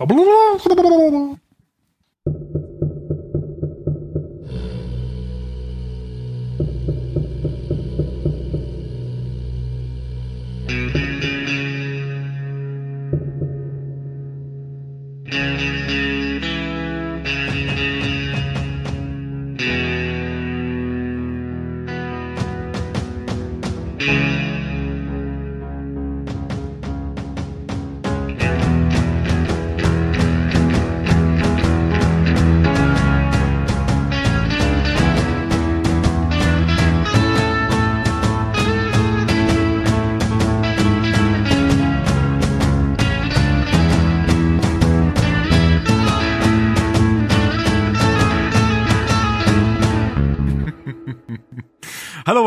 Hallo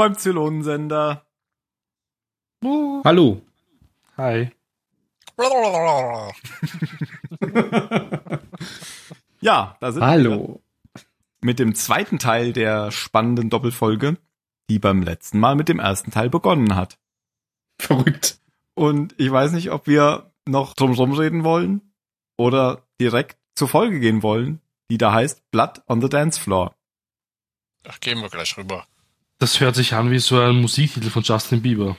beim Zylonensender. Hallo. Hi. Ja, da sind wir Hallo. mit dem zweiten Teil der spannenden Doppelfolge, die beim letzten Mal mit dem ersten Teil begonnen hat. Verrückt. Und ich weiß nicht, ob wir noch drumherum reden wollen oder direkt zur Folge gehen wollen, die da heißt Blood on the Dance Floor. Ach, gehen wir gleich rüber. Das hört sich an wie so ein Musiktitel von Justin Bieber.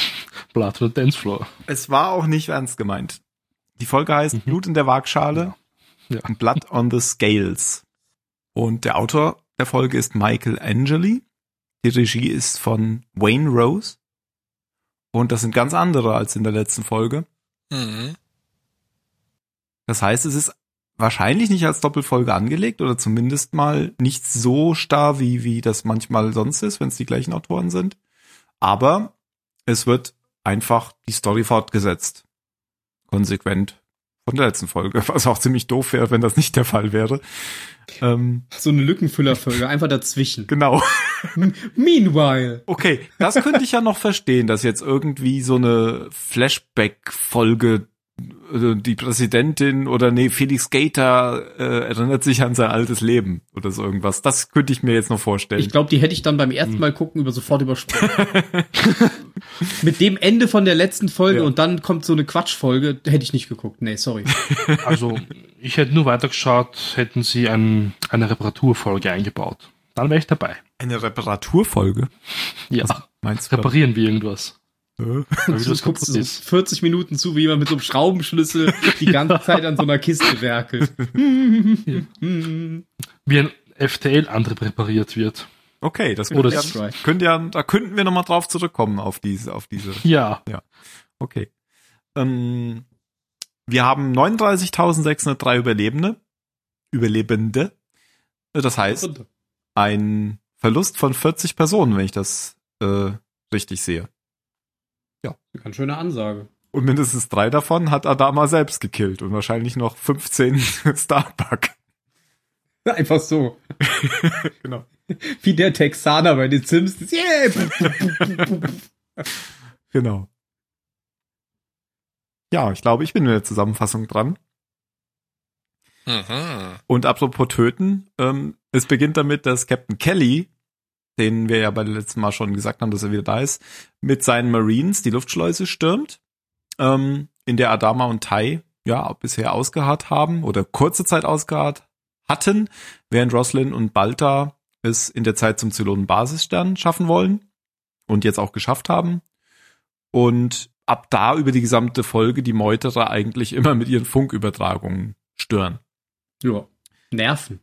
Blood on the Dance Floor. Es war auch nicht ernst gemeint. Die Folge heißt Blut in der Waagschale Ja. und Blood on the Scales. Und der Autor der Folge ist Michael Angeli. Die Regie ist von Wayne Rose. Und das sind ganz andere als in der letzten Folge. Mhm. Das heißt, es ist wahrscheinlich nicht als Doppelfolge angelegt oder zumindest mal nicht so starr, wie, wie das manchmal sonst ist, wenn es die gleichen Autoren sind. Aber es wird einfach die Story fortgesetzt. Konsequent von der letzten Folge, was auch ziemlich doof wäre, wenn das nicht der Fall wäre. Ähm, So eine Lückenfüllerfolge, einfach dazwischen. genau. Meanwhile. Okay, das könnte ich ja noch verstehen, dass jetzt irgendwie so eine Flashback-Folge die Präsidentin oder nee, Felix Gator äh, erinnert sich an sein altes Leben oder so irgendwas. Das könnte ich mir jetzt noch vorstellen. Ich glaube, die hätte ich dann beim ersten Mal gucken über sofort übersprungen. Mit dem Ende von der letzten Folge Ja. und dann kommt so eine Quatschfolge, hätte ich nicht geguckt. Nee, sorry. Also, ich hätte nur weitergeschaut, hätten sie ein, eine Reparaturfolge eingebaut. Dann wäre ich dabei. Eine Reparaturfolge? Ja. Meinst du? Reparieren wir irgendwas. Äh? Weil Du das guckst so ist. 40 Minuten zu, wie jemand mit so einem Schraubenschlüssel die ganze Zeit an so einer Kiste werkelt. Wie ein FTL-Antrieb repariert wird. Okay, das Oder könnte das- ja, könnte ja, da könnten wir nochmal drauf zurückkommen auf diese, auf diese. Ja. Okay. Ähm, wir haben 39.603 Überlebende. Überlebende. Das heißt, ein Verlust von 40 Personen, wenn ich das äh, richtig sehe. Ganz schöne Ansage. Und mindestens drei davon hat Adama selbst gekillt und wahrscheinlich noch 15 Starbuck. Einfach so. Genau. Wie der Texaner bei den Simpsons. Yeah! Genau. Ja, ich glaube, ich bin mit der Zusammenfassung dran. Mhm. Und apropos töten, ähm, es beginnt damit, dass Captain Kelly, den wir ja bei dem letzten Mal schon gesagt haben, dass er wieder da ist, mit seinen Marines die Luftschleuse stürmt, ähm, in der Adama und Tai ja bisher ausgeharrt haben oder kurze Zeit ausgeharrt hatten, während Roslin und Balta es in der Zeit zum Zylonen-Basisstern schaffen wollen und jetzt auch geschafft haben. Und ab da über die gesamte Folge die Meuterer eigentlich immer mit ihren Funkübertragungen stören ja. Nerven.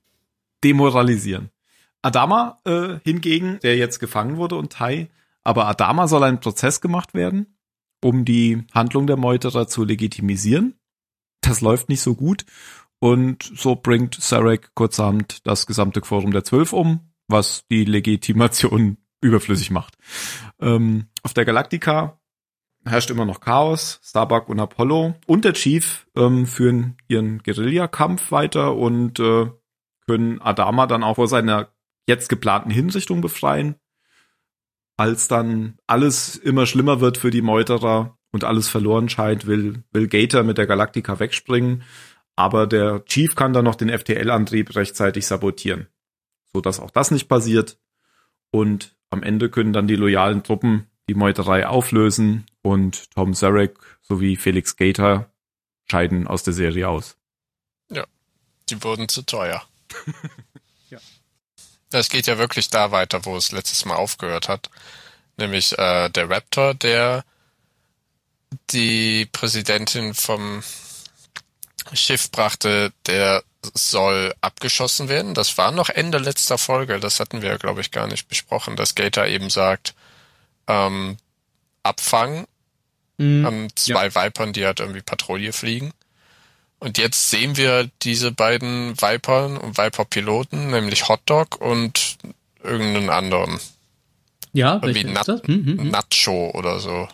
demoralisieren. Adama äh, hingegen, der jetzt gefangen wurde und Tai, aber Adama soll ein Prozess gemacht werden, um die Handlung der Meuterer zu legitimisieren. Das läuft nicht so gut und so bringt Sarek kurzerhand das gesamte Quorum der Zwölf um, was die Legitimation überflüssig macht. Ähm, auf der Galaktika herrscht immer noch Chaos. Starbuck und Apollo und der Chief ähm, führen ihren Guerillakampf weiter und äh, können Adama dann auch vor seiner jetzt geplanten Hinrichtung befreien. Als dann alles immer schlimmer wird für die Meuterer und alles verloren scheint, will, will Gator mit der Galaktika wegspringen. Aber der Chief kann dann noch den FTL-Antrieb rechtzeitig sabotieren, so dass auch das nicht passiert. Und am Ende können dann die loyalen Truppen die Meuterei auflösen und Tom Zarek sowie Felix Gator scheiden aus der Serie aus. Die wurden zu teuer. Ja. Das geht ja wirklich da weiter, wo es letztes Mal aufgehört hat. Nämlich äh, der Raptor, der die Präsidentin vom Schiff brachte, der soll abgeschossen werden. Das war noch Ende letzter Folge. Das hatten wir, glaube ich, gar nicht besprochen, dass Gator eben sagt, ähm, abfangen Mhm. an zwei Vipern, die halt irgendwie Patrouille fliegen. Und jetzt sehen wir diese beiden Vipern und Viper-Piloten, nämlich Hotdog und irgendeinen anderen. Ja, Irgendwie Nat ist das? Hm, hm, hm. Nacho oder so.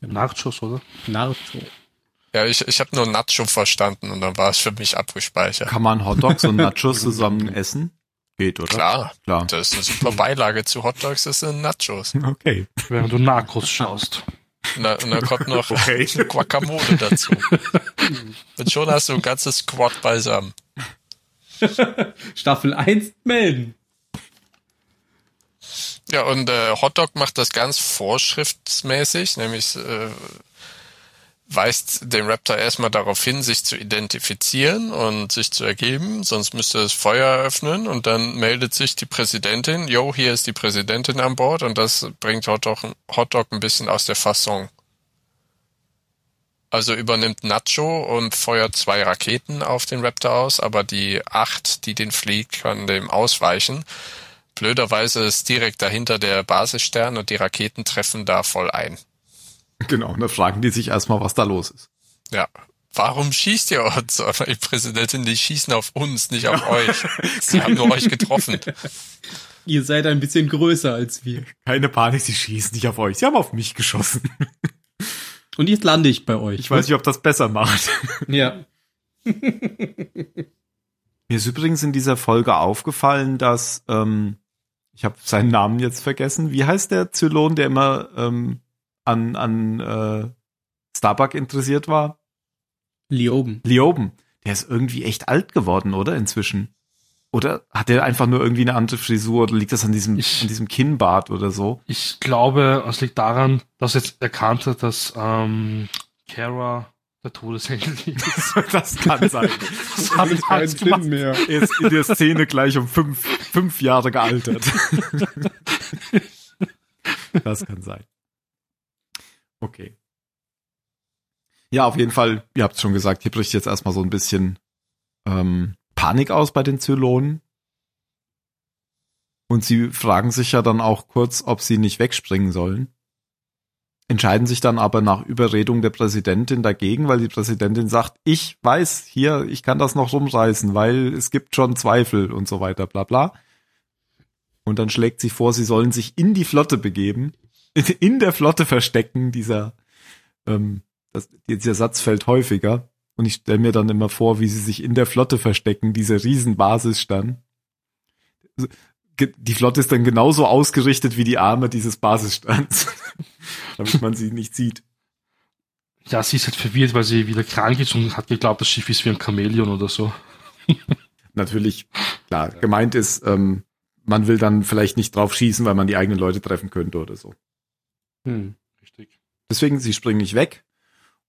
Nachschuss, oder? Naruto. Ja, ich, ich habe nur Nacho verstanden und dann war es für mich abgespeichert. Kann man Hotdogs und Nachos zusammen essen? Geht, oder? Klar, Klar. das ist eine super Beilage zu Hotdogs, das sind Nachos. Okay. Während du Narcos schaust. Und dann, und dann kommt noch Okay. Guacamole dazu. Und schon hast du ein ganzes Squad beisammen. Staffel 1 melden. Ja, und äh, Hotdog macht das ganz vorschriftsmäßig, nämlich äh, weist den Raptor erstmal darauf hin, sich zu identifizieren und sich zu ergeben, sonst müsste es Feuer eröffnen und dann meldet sich die Präsidentin, yo, hier ist die Präsidentin an Bord und das bringt Hotdog, Hotdog ein bisschen aus der Fasson. Also übernimmt Nacho und feuert zwei Raketen auf den Raptor aus, aber die acht, die den fliegt, kann dem ausweichen. Blöderweise ist direkt dahinter der Basisstern und die Raketen treffen da voll ein. Genau. Und da fragen die sich erstmal, was da los ist. Ja. Warum schießt ihr uns? Aber die Präsidentin, die schießen auf uns, nicht auf euch. Sie haben nur euch getroffen. Ihr seid ein bisschen größer als wir. Keine Panik, sie schießen nicht auf euch. Sie haben auf mich geschossen. Und jetzt lande ich bei euch. Ich weiß nicht, ob das besser macht. Ja. Mir ist übrigens in dieser Folge aufgefallen, dass ähm, ich habe seinen Namen jetzt vergessen. Wie heißt der Zylon, der immer ähm, an an äh, Starbuck interessiert war? Lioben. Lioben. Der ist irgendwie echt alt geworden, oder inzwischen? Oder hat der einfach nur irgendwie eine andere Frisur oder liegt das an diesem Ich- an diesem Kinnbart oder so? Ich glaube, es liegt daran, dass er jetzt erkannt hat, dass ähm, Kara der Todesengel ist. Das kann sein. Das habe ich keinen Sinn mehr. Er ist in der Szene gleich um fünf, fünf Jahre gealtert. Das kann sein. Okay. Ja, auf jeden Fall, ihr habt schon gesagt, hier bricht jetzt erstmal so ein bisschen ähm, Panik aus bei den Zylonen. Und sie fragen sich ja dann auch kurz, ob sie nicht wegspringen sollen. Entscheiden sich dann aber nach Überredung der Präsidentin dagegen, weil die Präsidentin sagt, ich weiß hier, ich kann das noch rumreißen, weil es gibt schon Zweifel und so weiter, bla bla. Und dann schlägt sie vor, sie sollen sich in die Flotte begeben, in der Flotte verstecken, dieser, ähm, das, dieser Satz fällt häufiger. Und ich stelle mir dann immer vor, wie sie sich in der Flotte verstecken, diese Riesenbasis dann. Ge- Die Flotte ist dann genauso ausgerichtet wie die Arme dieses Basisstands, damit man sie nicht sieht. Ja, sie ist halt verwirrt, weil sie wieder krank ist und hat geglaubt, das Schiff ist wie ein Chamäleon oder so. Natürlich, klar, gemeint ist, ähm, man will dann vielleicht nicht drauf schießen, weil man die eigenen Leute treffen könnte oder so. Hm. Richtig. Deswegen, sie springen nicht weg.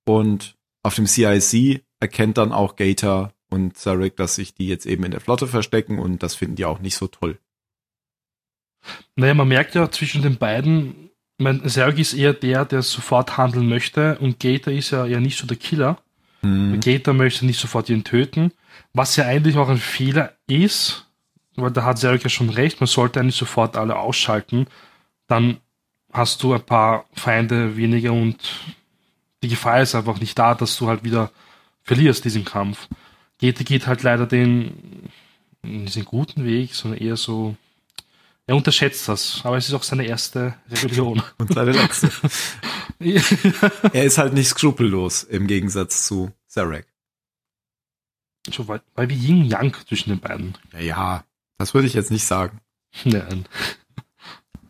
Und auf dem CIC erkennt dann auch Gator und Zarek, dass sich die jetzt eben in der Flotte verstecken und das finden die auch nicht so toll. Naja, man merkt ja zwischen den beiden, mein Serg ist eher der, der sofort handeln möchte und Gator ist ja eher nicht so der Killer. Mhm. Gator möchte nicht sofort ihn töten, was ja eigentlich auch ein Fehler ist, weil da hat Serg ja schon recht, man sollte eigentlich sofort alle ausschalten, dann hast du ein paar Feinde weniger und die Gefahr ist einfach nicht da, dass du halt wieder verlierst diesen Kampf. Gator geht halt leider den, nicht den guten Weg, sondern eher so, er unterschätzt das, aber es ist auch seine erste Rebellion. Und seine letzte. er ist halt nicht skrupellos im Gegensatz zu Zarek. so weil, weil wie Yin Yang zwischen den beiden. Ja, ja, das würde ich jetzt nicht sagen. Nein.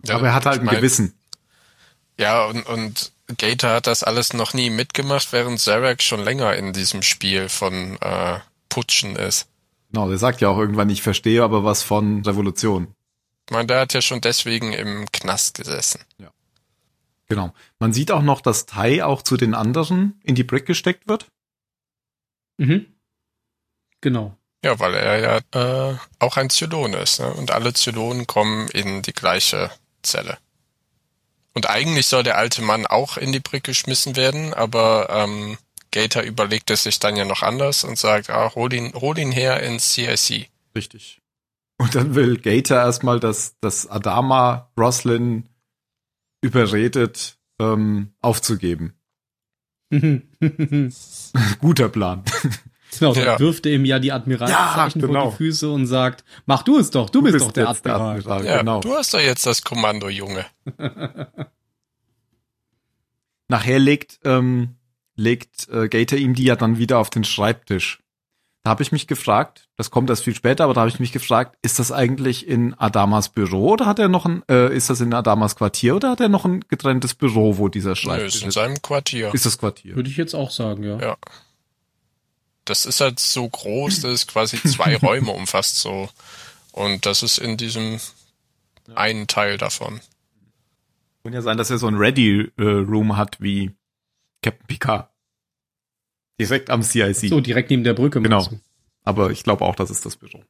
Ja, Aber er hat halt ich ein mein, Gewissen. Ja, und, und Gator hat das alles noch nie mitgemacht, während Zarek schon länger in diesem Spiel von äh, Putschen ist. Genau, der sagt ja auch irgendwann, ich verstehe aber was von Revolution. Ich meine, der hat ja schon deswegen im Knast gesessen. Genau. Man sieht auch noch, dass Tai auch zu den anderen in die Brick gesteckt wird. Mhm. Genau. Ja, weil er ja äh, auch ein Zylon ist. Ne? Und alle Zylonen kommen in die gleiche Zelle. Und eigentlich soll der alte Mann auch in die Brücke geschmissen werden, aber ähm, Gator überlegt es sich dann ja noch anders und sagt, ah, hol ihn, hol ihn her ins CIC. Richtig. Und dann will Gator erstmal, dass, dass Adama Roslin überredet, ähm, aufzugeben. Guter Plan. Genau, dann Ja. wirft er ihm ja die Admiralszeichen Ja, vor genau. die Füße und sagt, mach du es doch, du, bist, doch der jetzt Admiral. Ja, genau. du hast doch jetzt das Kommando, Junge. Nachher legt, ähm, legt äh, Gator ihm die ja dann wieder auf den Schreibtisch. Da habe ich mich gefragt, das kommt erst viel später, aber da habe ich mich gefragt, ist das eigentlich in Adamas Büro oder hat er noch ein, äh, ist das in Adamas Quartier oder hat er noch ein getrenntes Büro, wo dieser Nö, Schreibtisch ist in ist? seinem Quartier. Ist das Quartier? Würde ich jetzt auch sagen, ja. Ja. Das ist halt so groß, dass es quasi zwei Räume umfasst so. Und das ist in diesem einen Teil davon. Kann ja sein, dass er so ein Ready-Room hat wie Captain Picard. Direkt am CIC. So, direkt neben der Brücke. Genau. du? Aber ich glaube auch, das ist das Büro.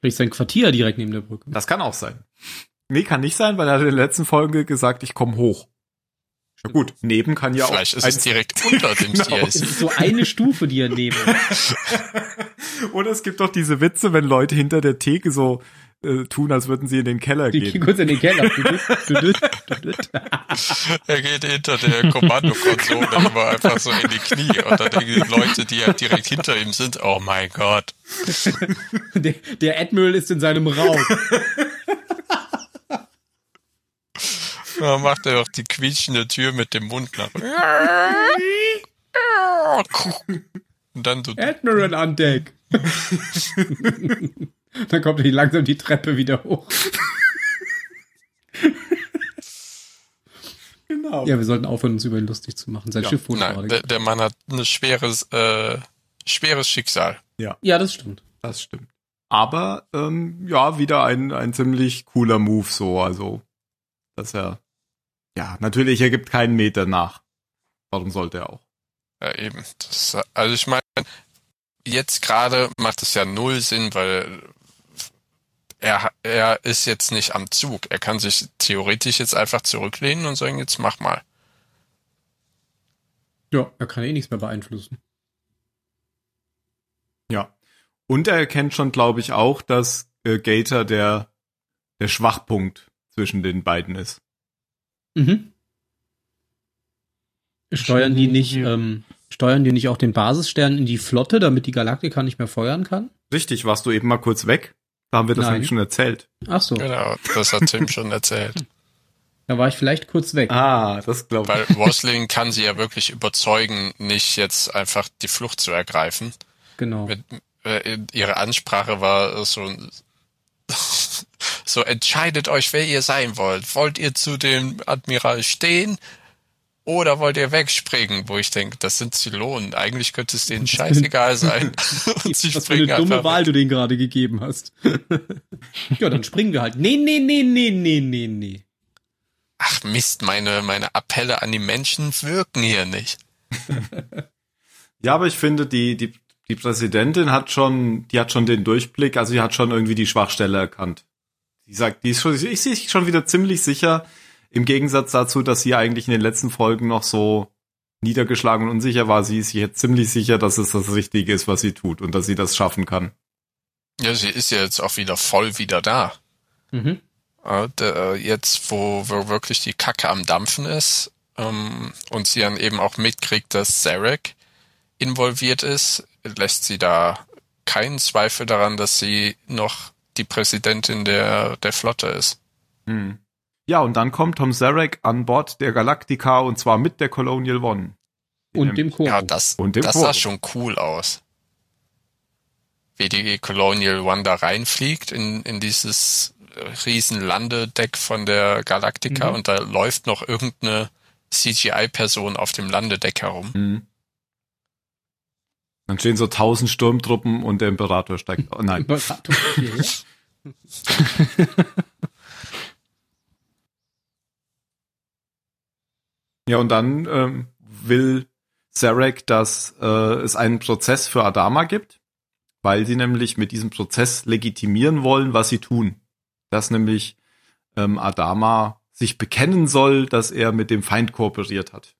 Vielleicht sein Quartier direkt neben der Brücke. Das kann auch sein. Nee, kann nicht sein, weil er hat in der letzten Folge gesagt, ich komme hoch. Ja gut, neben kann ja Vielleicht auch. ist es direkt unter dem Genau. Es CIC. ist so eine Stufe, die er nehmen. Oder es gibt doch diese Witze, wenn Leute hinter der Theke so äh, tun, als würden sie in den Keller Die gehen. gehen kurz in den Keller. Er geht hinter der Kommandokonsole immer einfach so in die Knie und dann denken die Leute, die ja direkt hinter ihm sind, oh mein Gott. Der, der Admiral ist in seinem Raum. Dann macht er doch die quietschende Tür mit dem Mund nach. Und dann so, Admiral an Deck. Dann kommt er langsam die Treppe wieder hoch. Genau. Ja, wir sollten aufhören, uns über ihn lustig zu machen. Sein Ja, Schiff wurde nein, der, der Mann hat ein schweres, äh, schweres Schicksal. Ja, das stimmt. Das stimmt. Aber ähm, ja, wieder ein, ein ziemlich cooler Move so, also dass er ja, natürlich, er gibt keinen Meter nach. Warum sollte er auch? Ja, eben. Das, also ich meine, jetzt gerade macht es ja null Sinn, weil er, er ist jetzt nicht am Zug. Er kann sich theoretisch jetzt einfach zurücklehnen und sagen, jetzt mach mal. Ja, er kann eh nichts mehr beeinflussen. Ja. Und er erkennt schon, glaube ich, auch, dass äh, Gator der, der Schwachpunkt zwischen den beiden ist. Mhm. Steuern die nicht, ähm, steuern die nicht auch den Basisstern in die Flotte, damit die Galaktika nicht mehr feuern kann? Richtig, warst du eben mal kurz weg? Da haben wir das Nein. eigentlich schon erzählt. Ach so, Genau, das hat Tim schon erzählt. da war ich vielleicht kurz weg. Ah, das glaube Weil Rosling kann sie ja wirklich überzeugen, nicht jetzt einfach die Flucht zu ergreifen. Genau. Mit, äh, ihre Ansprache war so, so entscheidet euch, wer ihr sein wollt. Wollt ihr zu dem Admiral stehen oder wollt ihr wegspringen? Wo ich denke, das sind Zylonen. Eigentlich könnte es denen scheißegal sein. Und sie Was für eine springen dumme einfach Wahl du denen gerade gegeben hast. ja, dann springen wir halt. Nee, nee, nee, nee, nee, nee, nee. Ach Mist, meine, meine Appelle an die Menschen wirken hier nicht. Ja, aber ich finde, die, die, die Präsidentin hat schon, die hat schon den Durchblick, also die hat schon irgendwie die Schwachstelle erkannt. Die sagt, die ist schon, ich sehe schon wieder ziemlich sicher, im Gegensatz dazu, dass sie eigentlich in den letzten Folgen noch so niedergeschlagen und unsicher war, sie ist sich jetzt ziemlich sicher, dass es das Richtige ist, was sie tut und dass sie das schaffen kann. Ja, sie ist ja jetzt auch wieder voll wieder da. Mhm. Äh, jetzt, wo, wo wirklich die Kacke am Dampfen ist ähm, und sie dann eben auch mitkriegt, dass Zarek involviert ist, lässt sie da keinen Zweifel daran, dass sie noch die Präsidentin der, der Flotte ist. Hm. Ja, und dann kommt Tom Zarek an Bord der Galactica und zwar mit der Colonial One. Und dem Chor. Ja, das, Und dem das Chor. sah schon cool aus. Wie die Colonial One da reinfliegt in, in dieses riesen Landedeck von der Galactica Mhm. und da läuft noch irgendeine CGI-Person auf dem Landedeck herum. Hm. Dann stehen so tausend Sturmtruppen und der Imperator steigt. Oh nein. Ja, und dann ähm, will Zarek, dass äh, es einen Prozess für Adama gibt. weil sie nämlich mit diesem Prozess legitimieren wollen, was sie tun. Dass nämlich ähm, Adama sich bekennen soll, dass er mit dem Feind kooperiert hat.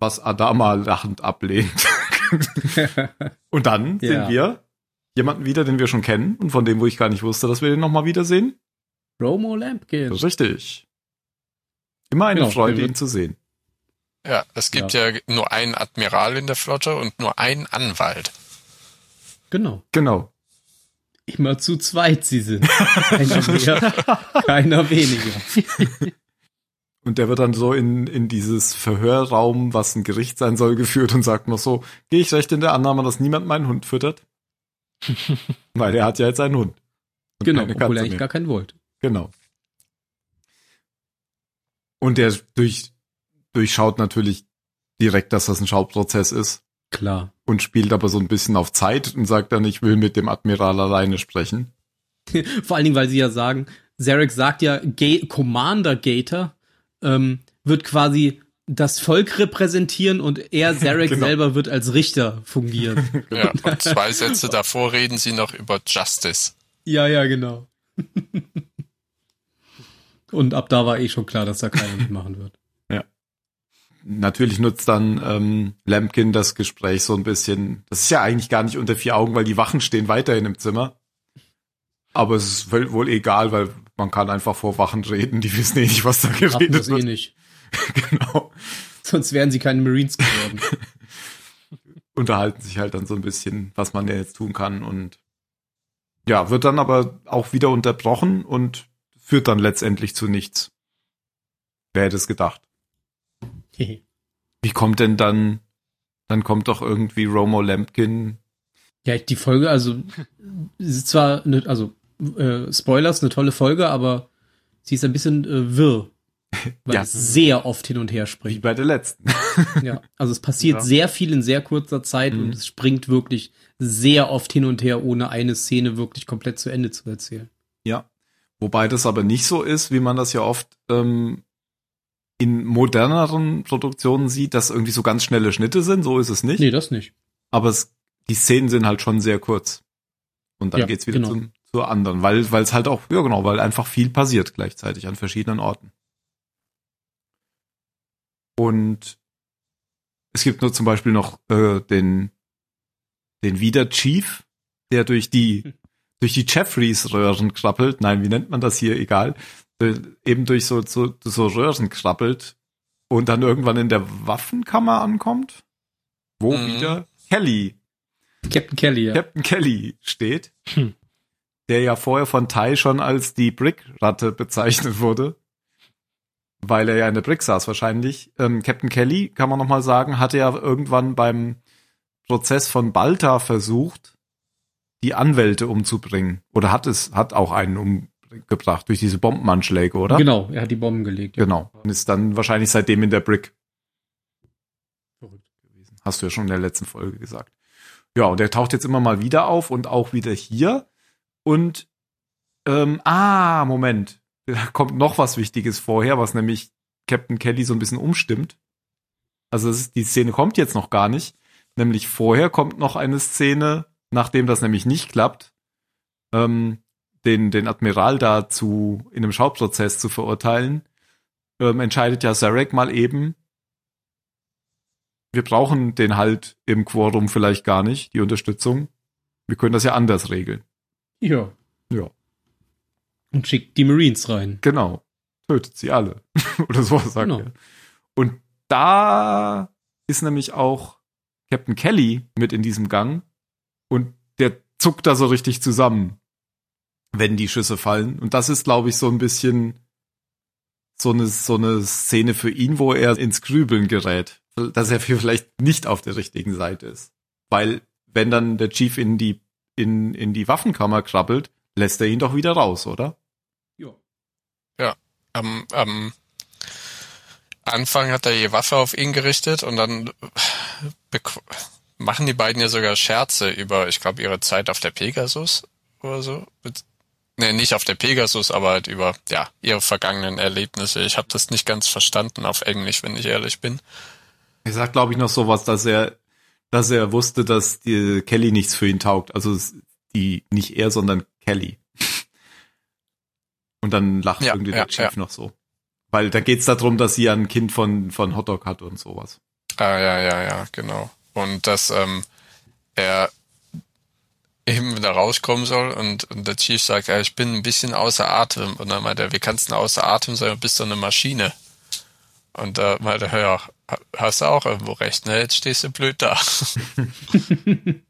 Was Adama lachend ablehnt. und dann Ja. sehen wir jemanden wieder, den wir schon kennen und von dem, wo ich gar nicht wusste, dass wir den nochmal wiedersehen. Romo Lampkin. Richtig. Immer eine Genau, Freude, ihn zu sehen. Ja, es gibt ja. nur einen Admiral in der Flotte und nur einen Anwalt. Genau. Genau. Immer zu zweit sie sind. Keiner mehr, keiner weniger. Und der wird dann so in, in dieses Verhörraum, was ein Gericht sein soll, geführt und sagt noch so, gehe ich recht in der Annahme, dass niemand meinen Hund füttert? Weil er hat ja jetzt einen Hund. Und Genau, obwohl er eigentlich gar keinen wollte. Genau. Und der durch, durchschaut natürlich direkt, dass das ein Schauprozess ist Klar. und spielt aber so ein bisschen auf Zeit und sagt dann, ich will mit dem Admiral alleine sprechen. Vor allen Dingen, weil sie ja sagen, Zarek sagt ja, Ga Commander Gator ähm, wird quasi das Volk repräsentieren und er, Zarek Genau. selber, wird als Richter fungieren. Ja, und zwei Sätze davor reden sie noch über Justice. ja, ja, genau. und ab da war eh schon klar, dass da keiner mitmachen wird. Natürlich nutzt dann ähm, Lampkin das Gespräch so ein bisschen. Das ist ja eigentlich gar nicht unter vier Augen, weil die Wachen stehen weiterhin im Zimmer. Aber es ist wohl egal, weil man kann einfach vor Wachen reden. Die wissen eh nicht, was da geredet das eh wird. nicht. Genau. Sonst wären sie keine Marines geworden. Unterhalten sich halt dann so ein bisschen, was man ja jetzt tun kann und ja, wird dann aber auch wieder unterbrochen und führt dann letztendlich zu nichts. Wer hätte es gedacht? Wie kommt denn dann, dann kommt doch irgendwie Romo Lampkin Ja, die Folge, also, ist zwar, ne, also, äh, Spoilers, eine tolle Folge, aber sie ist ein bisschen äh, wirr. Weil Ja. es sehr oft hin und her wie springt. bei der letzten. Ja, also es passiert Ja. sehr viel in sehr kurzer Zeit Mhm. und es springt wirklich sehr oft hin und her, ohne eine Szene wirklich komplett zu Ende zu erzählen. Ja. Wobei das aber nicht so ist, wie man das ja oft ähm, in moderneren Produktionen sieht, dass irgendwie so ganz schnelle Schnitte sind. So ist es nicht. Nee, das nicht. Aber es, die Szenen sind halt schon sehr kurz. Und dann Ja, geht's wieder genau. zum, zur anderen, weil weil es halt auch, ja genau, weil einfach viel passiert gleichzeitig an verschiedenen Orten. Und es gibt nur zum Beispiel noch äh, den den Wieder Chief, der durch die durch die Jeffreys Röhren krabbelt. Nein, wie nennt man das hier? Egal. Äh, eben durch so so so Röhren krabbelt und dann irgendwann in der Waffenkammer ankommt, wo Mhm. wieder Kelly Captain Kelly, ja. Captain Kelly steht, Hm. Der ja vorher von Tai schon als die Brick-Ratte bezeichnet wurde, weil er ja in der Brick saß wahrscheinlich. Ähm, Captain Kelly, kann man nochmal sagen, hatte ja irgendwann beim Prozess von Balta versucht, die Anwälte umzubringen. Oder hat es, hat auch einen umgebracht durch diese Bombenanschläge, oder? Genau, er hat die Bomben gelegt. Ja. Genau. Und ist dann wahrscheinlich seitdem in der Brick Verrückt. gewesen. Hast du ja schon in der letzten Folge gesagt. Ja, und er taucht jetzt immer mal wieder auf und auch wieder hier. Und ähm, ah, Moment. Da kommt noch was Wichtiges vorher, was nämlich Captain Kelly so ein bisschen umstimmt. Also ist, die Szene kommt jetzt noch gar nicht. Nämlich vorher kommt noch eine Szene, nachdem das nämlich nicht klappt, ähm, den, den Admiral da zu, in einem Schauprozess zu verurteilen, ähm, entscheidet ja Zarek mal eben, wir brauchen den halt im Quorum vielleicht gar nicht, die Unterstützung. Wir können das ja anders regeln. Ja. Ja. Und schickt die Marines rein. Genau. Tötet sie alle. Oder so sagt Genau. er. Und da ist nämlich auch Captain Kelly mit in diesem Gang und der zuckt da so richtig zusammen, wenn die Schüsse fallen. Und das ist, glaube ich, so ein bisschen so eine, so eine Szene für ihn, wo er ins Grübeln gerät, dass er vielleicht nicht auf der richtigen Seite ist. Weil, wenn dann der Chief in die, in, in die Waffenkammer krabbelt, lässt er ihn doch wieder raus, oder? Ja. Am, am Anfang hat er die Waffe auf ihn gerichtet und dann machen die beiden ja sogar Scherze über, ich glaube, ihre Zeit auf der Pegasus oder so. Nee, nicht auf der Pegasus, aber halt über ja ihre vergangenen Erlebnisse. Ich habe das nicht ganz verstanden auf Englisch, wenn ich ehrlich bin. Er sagt, glaube ich, noch sowas, dass er, dass er wusste, dass die Kelly nichts für ihn taugt. Also die nicht er, sondern Kelly. Und dann lacht Ja, irgendwie ja, der Chief ja. noch so. Weil da geht's darum, dass sie ja ein Kind von, von Hotdog hat und sowas. Ah, ja, ja, ja, genau. Und dass ähm, er eben wieder rauskommen soll und, und der Chief sagt, ja, ich bin ein bisschen außer Atem. Und dann meint er, wie kannst du denn außer Atem sein? Du bist doch eine Maschine. Und da meint er, ja, hast du auch irgendwo recht, ne? Jetzt stehst du blöd da.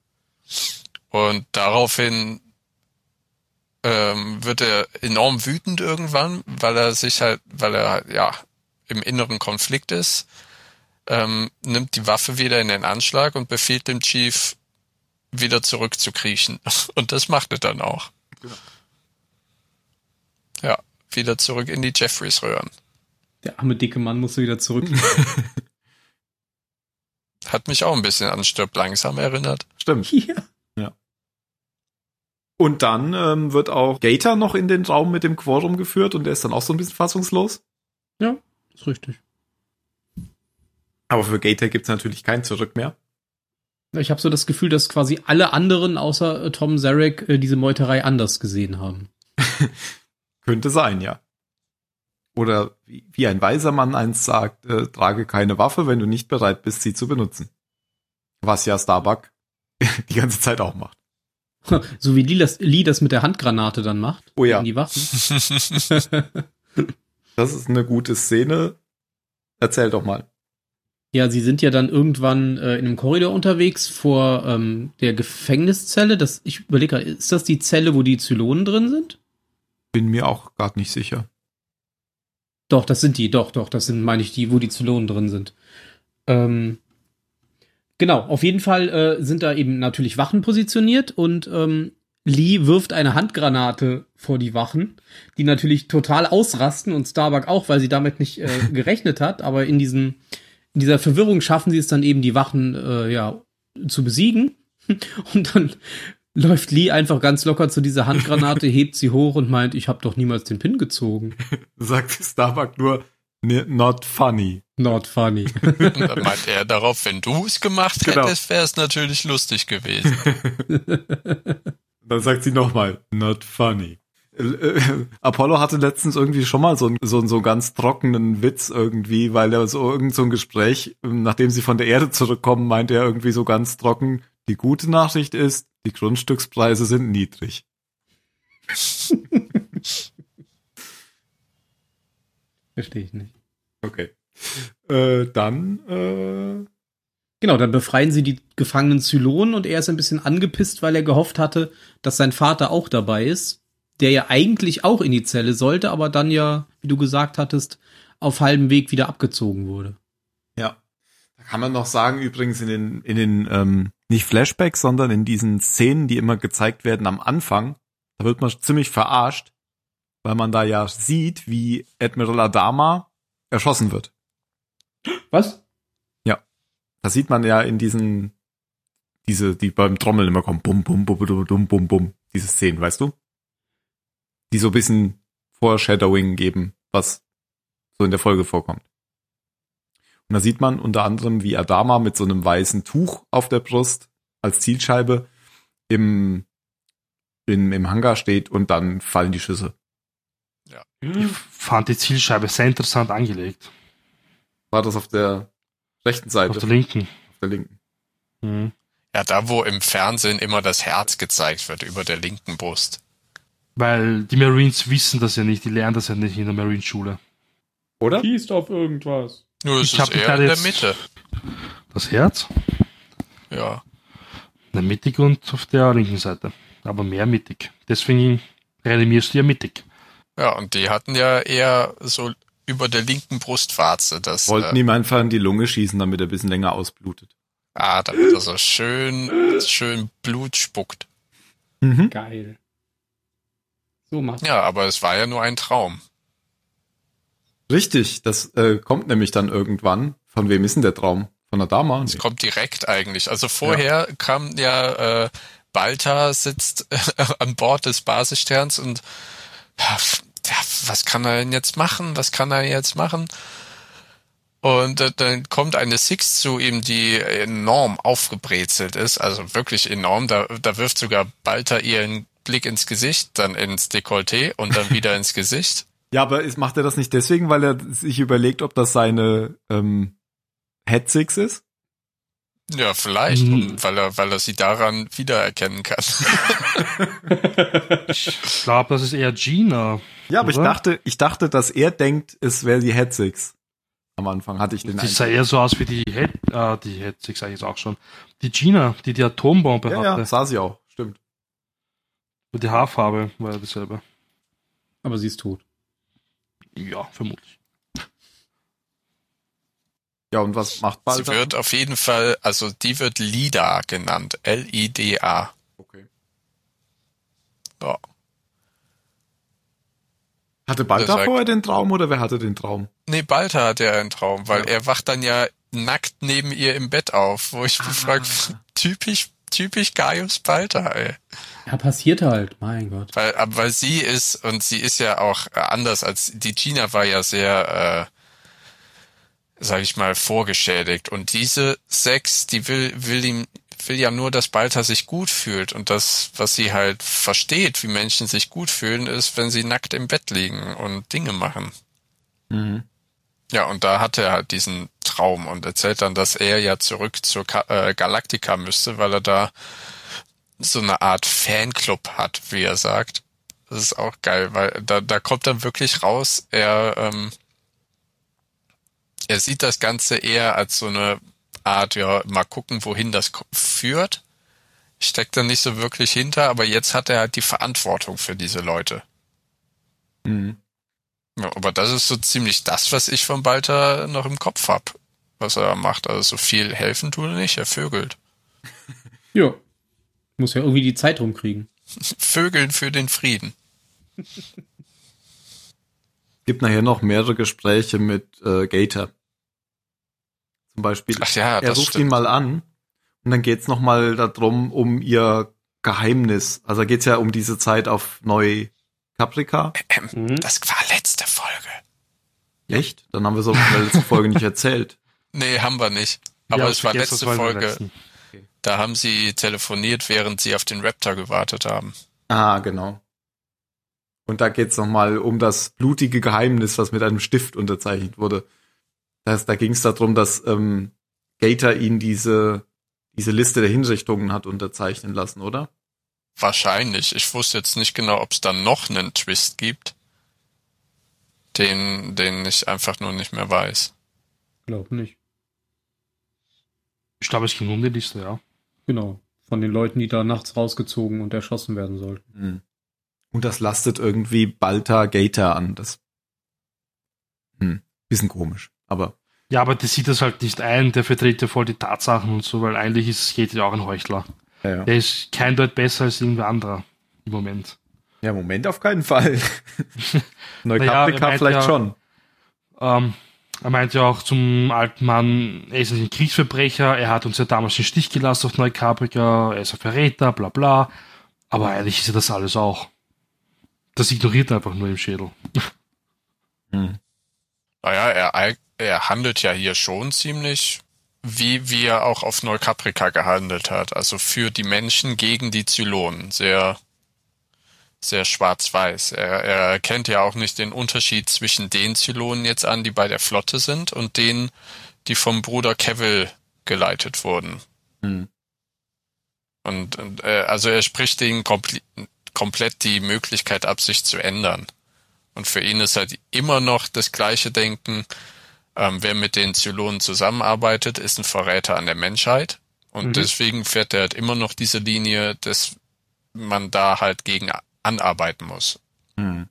und daraufhin ähm, wird er enorm wütend irgendwann, weil er sich halt, weil er halt, ja im inneren Konflikt ist, ähm, nimmt die Waffe wieder in den Anschlag und befiehlt dem Chief wieder zurückzukriechen. Und das macht er dann auch. Genau. Ja, wieder zurück in die Jeffreys Röhren. Der arme dicke Mann musste wieder zurück. Hat mich auch ein bisschen an Stirb langsam erinnert. Stimmt. ja. Und dann ähm, wird auch Gator noch in den Raum mit dem Quorum geführt und der ist dann auch so ein bisschen fassungslos. ja, ist richtig. Aber für Gator gibt's natürlich kein Zurück mehr. Ich habe so das Gefühl, dass quasi alle anderen außer äh, Tom Zarek äh, diese Meuterei anders gesehen haben. Könnte sein, ja. Oder wie, wie ein weiser Mann einst sagt, äh, trage keine Waffe, wenn du nicht bereit bist, sie zu benutzen. Was ja Starbuck die ganze Zeit auch macht. So wie Lee das, Lee das mit der Handgranate dann macht. Oh ja. Die Waffen. Das ist eine gute Szene. Erzähl doch mal. Ja, sie sind ja dann irgendwann äh, in einem Korridor unterwegs vor ähm, der Gefängniszelle. Das, ich überlege gerade, ist das die Zelle, wo die Zylonen drin sind? Bin mir auch gerade nicht sicher. Doch, das sind die, doch, doch, das sind, meine ich, die, wo die Zylonen drin sind. Ähm, genau, auf jeden Fall äh, sind da eben natürlich Wachen positioniert und ähm, Lee wirft eine Handgranate vor die Wachen, die natürlich total ausrasten und Starbuck auch, weil sie damit nicht äh, gerechnet hat, aber in diesem in dieser Verwirrung schaffen sie es dann eben, die Wachen äh, ja zu besiegen. Und dann läuft Lee einfach ganz locker zu dieser Handgranate, hebt sie hoch und meint, ich habe doch niemals den Pin gezogen. Sagt Starbuck nur, "Ne- not funny. Not funny. Und dann meint er darauf, wenn du es gemacht Genau. hättest, wäre es natürlich lustig gewesen. Dann sagt sie nochmal, not funny. Äh, Apollo hatte letztens irgendwie schon mal so, einen- so, einen- so einen ganz trockenen Witz irgendwie, weil er so irgend so ein Gespräch, ähm, nachdem sie von der Erde zurückkommen, meinte er irgendwie so ganz trocken, die gute Nachricht ist, die Grundstückspreise sind niedrig. Verstehe ich nicht. Okay. Äh, dann, äh, Genau, dann befreien sie die gefangenen Zylonen und er ist ein bisschen angepisst, weil er gehofft hatte, dass sein Vater auch dabei ist, der ja eigentlich auch in die Zelle sollte, aber dann ja, wie du gesagt hattest, auf halbem Weg wieder abgezogen wurde. Ja. Kann man noch sagen, übrigens in den, in den, ähm, nicht Flashbacks, sondern in diesen Szenen, die immer gezeigt werden am Anfang, da wird man ziemlich verarscht, weil man da ja sieht, wie Admiral Adama erschossen wird. Was? Da sieht man ja in diesen, diese, die beim Trommeln immer kommen, bum, bum, bum, bum, bum, bum, bum, diese Szenen, weißt du? Die so ein bisschen Foreshadowing geben, was so in der Folge vorkommt. Und da sieht man unter anderem, wie Adama mit so einem weißen Tuch auf der Brust als Zielscheibe im, im, im Hangar steht und dann fallen die Schüsse. Ich fand die Zielscheibe sehr interessant angelegt. War das auf der rechten Seite? Auf der linken. auf der linken. Mhm. Ja, da wo im Fernsehen immer das Herz gezeigt wird über der linken Brust. Weil die Marines wissen das ja nicht, die lernen das ja nicht in der Marineschule. Oder? Schießt auf irgendwas. Nur es Ich ist mich eher in der Mitte. Das Herz? Ja. In der mittig und auf der linken Seite. Aber mehr mittig. Deswegen reanimierst du ja mittig. Ja, und die hatten ja eher so über der linken Brustwarze das. Wollten äh, ihm einfach in die Lunge schießen, damit er ein bisschen länger ausblutet. ah, damit er so schön, schön Blut spuckt. Mhm. Geil. So macht Ja, aber es war ja nur ein Traum. Richtig, das äh, kommt nämlich dann irgendwann. Von wem ist denn der Traum? Von Adama? Es kommt direkt eigentlich. Also vorher kam ja äh, Balta sitzt äh, an Bord des Basissterns und ja, ja, was kann er denn jetzt machen? Was kann er jetzt machen? Und äh, dann kommt eine Six zu ihm, die enorm aufgebrezelt ist, also wirklich enorm. Da, da wirft sogar Balter ihren Blick ins Gesicht, dann ins Dekolleté und dann wieder ins Gesicht. Ja, aber ist, macht er das nicht deswegen, weil er sich überlegt, ob das seine ähm, Head Six ist? Ja, vielleicht, Hm. weil er, weil er sie daran wiedererkennen kann. Ich glaube, das ist eher Gina. Ja, aber ich dachte, ich dachte, dass er denkt, es wäre die Head Six. Am Anfang hatte ich den Die sah Eindruck. eher so aus wie die Head, äh, die Head Six sag ich jetzt auch schon. Die Gina, die die Atombombe Ja, ja, hatte. sah sie auch, stimmt. Und die Haarfarbe war ja dieselbe. Aber sie ist tot. Ja, vermutlich. Ja, und was macht sie Balta? wird auf jeden Fall, also die wird Lida genannt. L-I-D-A. Okay. Ja. Hatte Balta war- vorher den Traum oder wer hatte den Traum? Nee, Balta hat ja einen Traum, weil Ja. er wacht dann ja nackt neben ihr im Bett auf, wo ich Ah. mich frage, typisch, typisch Gaius Balta, ey. Ja, passiert halt, mein Gott. Weil, aber weil sie ist, und sie ist ja auch äh, anders als, die Gina war ja sehr, äh, sag ich mal, vorgeschädigt. Und diese Sex, die will, will ihm, will ja nur, dass Balta sich gut fühlt. Und das, was sie halt versteht, wie Menschen sich gut fühlen, ist, wenn sie nackt im Bett liegen und Dinge machen. Mhm. Ja, und da hat er halt diesen Traum und erzählt dann, dass er ja zurück zur Ka äh, Galactica müsste, weil er da so eine Art Fanclub hat, wie er sagt. Das ist auch geil, weil da, da kommt dann wirklich raus, er, ähm, er sieht das Ganze eher als so eine Art, ja, mal gucken, wohin das führt. Steckt da nicht so wirklich hinter, aber jetzt hat er halt die Verantwortung für diese Leute. Mhm. Ja, aber das ist so ziemlich das, was ich von Balter noch im Kopf hab, was er macht. Also so viel helfen tut er nicht, er vögelt. Ja. Muss ja irgendwie die Zeit rumkriegen. Vögeln für den Frieden. Gibt nachher noch mehrere Gespräche mit äh, Gator. Zum Beispiel, Ach ja, er das ruft stimmt. ihn mal an und dann geht's noch mal darum, um ihr Geheimnis. Also geht's ja um diese Zeit auf Neu Caprica. Ähm, Mhm. Das war letzte Folge. Echt? Dann haben wir so in der letzten Folge nicht erzählt. Nee, haben wir nicht. Aber Ja, es war letzte Folge. letzten. Da haben sie telefoniert, während sie auf den Raptor gewartet haben. Ah, genau. Und da geht's noch mal um das blutige Geheimnis, was mit einem Stift unterzeichnet wurde. Das, da ging's darum, dass ähm, Gator ihn diese, diese Liste der Hinrichtungen hat unterzeichnen lassen, oder? Wahrscheinlich. Ich wusste jetzt nicht genau, ob es da noch einen Twist gibt, den, den ich einfach nur nicht mehr weiß. Glaub nicht. Ich glaube, es ging um die Liste, ja. Genau. Von den Leuten, die da nachts rausgezogen und erschossen werden sollten. Hm. Und das lastet irgendwie Balta Gator an. Das hm, bisschen komisch, aber Ja, aber der sieht das halt nicht ein, der vertritt ja voll die Tatsachen und so, weil eigentlich ist Jedi ja auch ein Heuchler. ja, ja. Der ist kein Deut besser als irgendwer anderer im Moment. ja Moment auf keinen Fall. Neukaprika Naja, vielleicht ja- schon. Ähm, er meint ja auch zum alten Mann, er ist ein Kriegsverbrecher, er hat uns ja damals den Stich gelassen auf Neukaprika, er ist ein Verräter, bla bla. Aber eigentlich ist ja das alles auch. Das ignoriert er einfach nur im Schädel. Hm. Naja, er, er handelt ja hier schon ziemlich, wie, wie er auch auf Neukaprika gehandelt hat. Also für die Menschen gegen die Zylonen. Sehr, sehr schwarz-weiß. Er, er erkennt ja auch nicht den Unterschied zwischen den Zylonen jetzt an, die bei der Flotte sind, und denen, die vom Bruder Kevil geleitet wurden. Hm. Und, und äh, also er spricht denen komple komplett die Möglichkeit ab, sich zu ändern. Und für ihn ist halt immer noch das gleiche Denken, ähm, wer mit den Zylonen zusammenarbeitet, ist ein Verräter an der Menschheit. Und Mhm. deswegen fährt er halt immer noch diese Linie, dass man da halt gegen anarbeiten muss. Hm.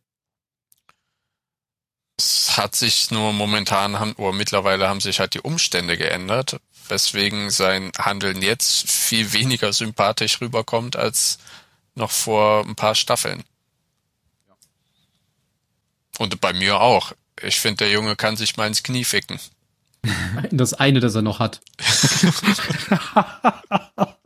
Es hat sich nur momentan haben, oder mittlerweile haben sich halt die Umstände geändert, weswegen sein Handeln jetzt viel weniger sympathisch rüberkommt als noch vor ein paar Staffeln. Und bei mir auch. Ich finde, der Junge kann sich mal ins Knie ficken. Das eine, das er noch hat.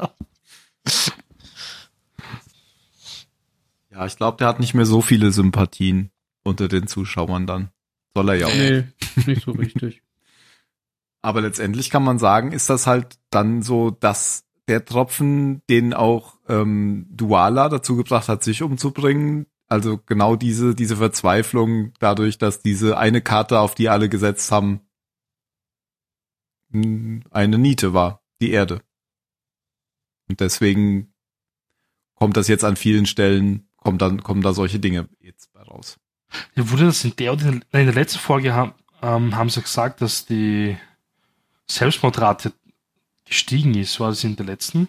Ja, ich glaube, der hat nicht mehr so viele Sympathien unter den Zuschauern dann. Soll er ja auch. Nee. Nee, nicht so richtig. Aber letztendlich kann man sagen, ist das halt dann so, dass der Tropfen, den auch ähm, Duala dazu gebracht hat, sich umzubringen. Also genau diese, diese Verzweiflung dadurch, dass diese eine Karte, auf die alle gesetzt haben, eine Niete war, die Erde. Und deswegen kommt das jetzt an vielen Stellen, kommt dann, kommen da solche Dinge jetzt bei raus. Ja, wurde das in der in der letzten Folge haben, ähm, haben sie gesagt, dass die Selbstmordrate gestiegen ist. War das in der letzten?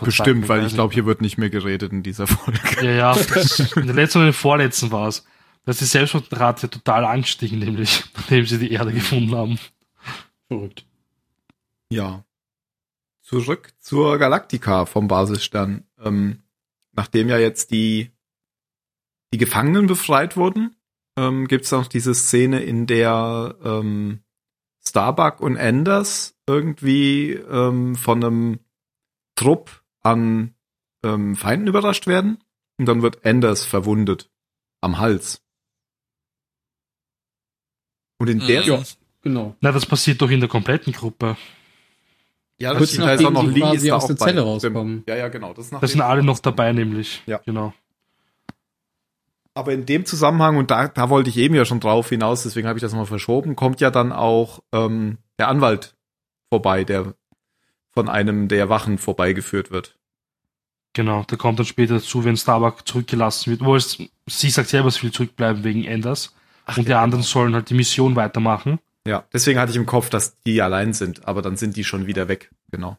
Bestimmt, weil ich glaube, hier wird nicht mehr geredet in dieser Folge. Ja, ja, in der letzten und in der vorletzten war es. Da ist die Selbstmordrate total angestiegen, nämlich, nachdem sie die Erde gefunden haben. Verrückt. Ja. Zurück zur Galaktika vom Basisstern. Ähm, nachdem ja jetzt die, die Gefangenen befreit wurden, ähm, gibt es noch diese Szene, in der ähm, Starbuck und Anders irgendwie ähm, von einem Trupp an ähm, Feinden überrascht werden. Und dann wird Anders verwundet am Hals. Und in der, mhm. ja, genau. Na, das passiert doch in der kompletten Gruppe. Ja, das da ist auch noch Lee ist da aus der Zelle rauskommen. Ja, ja, genau. Das, das sind alle noch dabei, nämlich. Ja, genau. Aber in dem Zusammenhang, und da, da wollte ich eben ja schon drauf hinaus, deswegen habe ich das mal verschoben, kommt ja dann auch ähm, der Anwalt vorbei, der von einem der Wachen vorbeigeführt wird. Genau, der kommt dann später dazu, wenn Starbuck zurückgelassen wird. Wo es, sie sagt selber, sie will zurückbleiben wegen Enders. Ach, und ja, die anderen genau. sollen halt die Mission weitermachen. Ja, deswegen hatte ich im Kopf, dass die allein sind, aber dann sind die schon wieder weg, genau.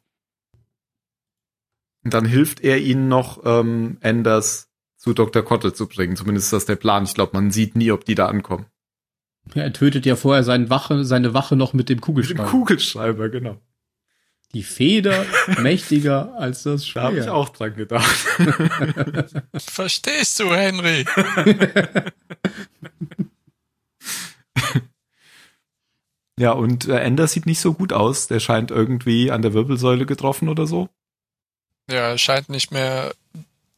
Und dann hilft er ihnen noch, ähm, Enders zu Dr. Kotte zu bringen. Zumindest ist das der Plan. Ich glaube, man sieht nie, ob die da ankommen. Ja, er tötet ja vorher seine Wache, seine Wache noch mit dem Kugelschreiber. Mit dem Kugelschreiber, genau. Die Feder mächtiger als das Schwert. Da habe ich auch dran gedacht. Verstehst du, Henry? ja, und äh, Ender sieht nicht so gut aus. Der scheint irgendwie an der Wirbelsäule getroffen oder so. Ja, er scheint nicht mehr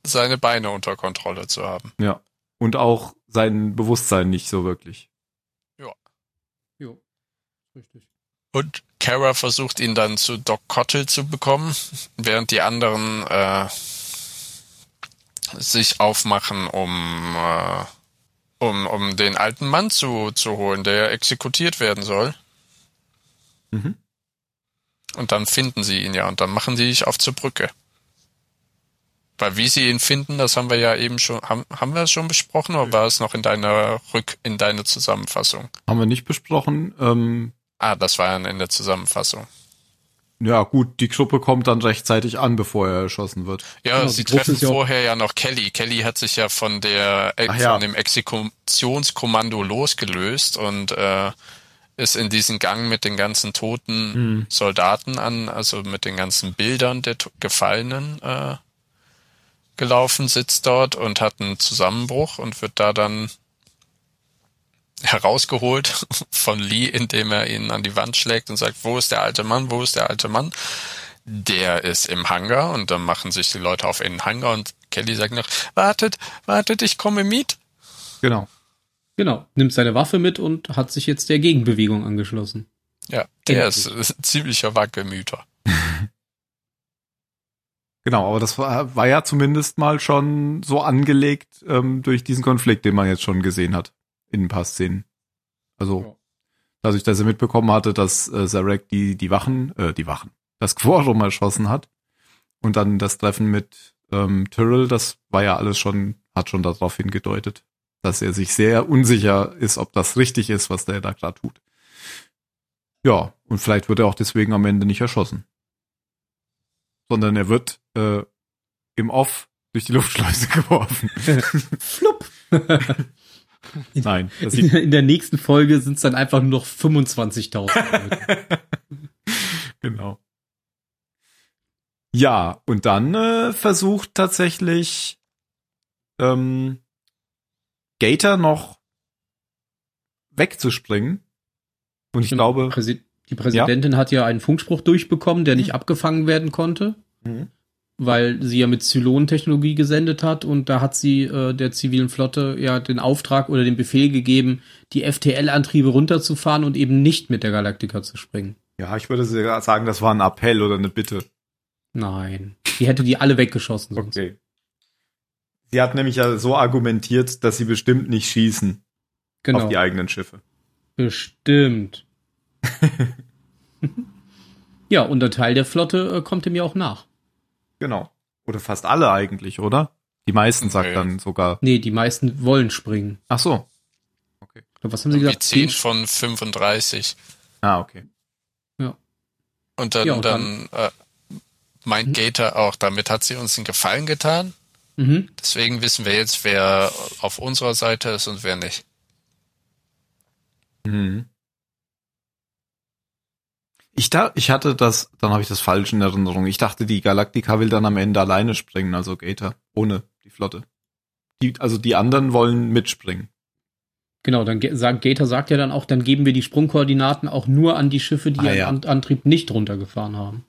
seine Beine unter Kontrolle zu haben. Ja. Und auch sein Bewusstsein nicht so wirklich. Ja. Jo. Richtig. Und Kara versucht ihn dann zu Doc Cottle zu bekommen, während die anderen äh, sich aufmachen, um, äh, um, um den alten Mann zu, zu holen, der exekutiert werden soll. Mhm. Und dann finden sie ihn ja und dann machen sie sich auf zur Brücke. Weil wie sie ihn finden, das haben wir ja eben schon, haben, haben wir es schon besprochen oder war es noch in deiner Rück, in deiner Zusammenfassung? Haben wir nicht besprochen. Ähm, ah, das war ja in der Zusammenfassung. Ja, gut, die Gruppe kommt dann rechtzeitig an, bevor er erschossen wird. Ja, genau, sie treffen vorher ja noch Kelly. Kelly hat sich ja von der Ach, ja. von dem Exekutionskommando losgelöst und äh, ist in diesen Gang mit den ganzen toten hm. Soldaten an, also mit den ganzen Bildern der Gefallenen äh, gelaufen, sitzt dort und hat einen Zusammenbruch und wird da dann herausgeholt von Lee, indem er ihn an die Wand schlägt und sagt, wo ist der alte Mann, wo ist der alte Mann? Der ist im Hangar und dann machen sich die Leute auf in den Hangar und Kelly sagt noch, wartet, wartet, ich komme mit. Genau. Genau, nimmt seine Waffe mit und hat sich jetzt der Gegenbewegung angeschlossen. Ja, der ist ein ziemlicher Wackelmüter. Genau, aber das war, war ja zumindest mal schon so angelegt ähm, durch diesen Konflikt, den man jetzt schon gesehen hat in ein paar Szenen. Also, ja. dadurch, dass er mitbekommen hatte, dass äh, Zarek die, die Wachen, äh, die Wachen, das Quorum erschossen hat und dann das Treffen mit ähm, Tyrrell, das war ja alles schon, hat schon darauf hingedeutet, dass er sich sehr unsicher ist, ob das richtig ist, was der da gerade tut. Ja, und vielleicht wird er auch deswegen am Ende nicht erschossen sondern er wird äh, im Off durch die Luftschleuse geworfen. Flupp. Nein. In, in, der nächsten Folge sind es dann einfach nur noch 25.000. genau. Ja, und dann äh, versucht tatsächlich ähm, Gator noch wegzuspringen. Und ich genau. glaube. Präsi die Präsidentin ja. hat ja einen Funkspruch durchbekommen, der nicht mhm. abgefangen werden konnte. Mhm. weil sie ja mit Zylon-Technologie gesendet hat und da hat sie äh, der zivilen Flotte ja den Auftrag oder den Befehl gegeben, die FTL-Antriebe runterzufahren und eben nicht mit der Galactica zu springen. Ja, ich würde sogar sagen, das war ein Appell oder eine Bitte. Nein. Die hätte die alle weggeschossen. Sonst. Okay. Sie hat nämlich ja so argumentiert, dass sie bestimmt nicht schießen Genau. auf die eigenen Schiffe. Bestimmt. ja, und der Teil der Flotte äh, kommt ihm ja auch nach. Genau. Oder fast alle eigentlich, oder? Die meisten sagt dann sogar. Nee, die meisten wollen springen. Ach so. Okay. Was haben sie gesagt? 10 Zehn- von 35. Ah, okay. Und dann, Ja, und dann, äh, meint Gator auch, damit hat sie uns einen Gefallen getan. Mhm. Deswegen wissen wir jetzt, wer auf unserer Seite ist und wer nicht. Mhm. Ich, da, ich hatte das, dann habe ich das falsch in Erinnerung. Ich dachte, die Galactica will dann am Ende alleine springen, also Gator, ohne die Flotte. Die, also die anderen wollen mitspringen. Genau, dann sagt Gator sagt ja dann auch, dann geben wir die Sprungkoordinaten auch nur an die Schiffe, die Ah, ihren ja. An Antrieb nicht runtergefahren haben.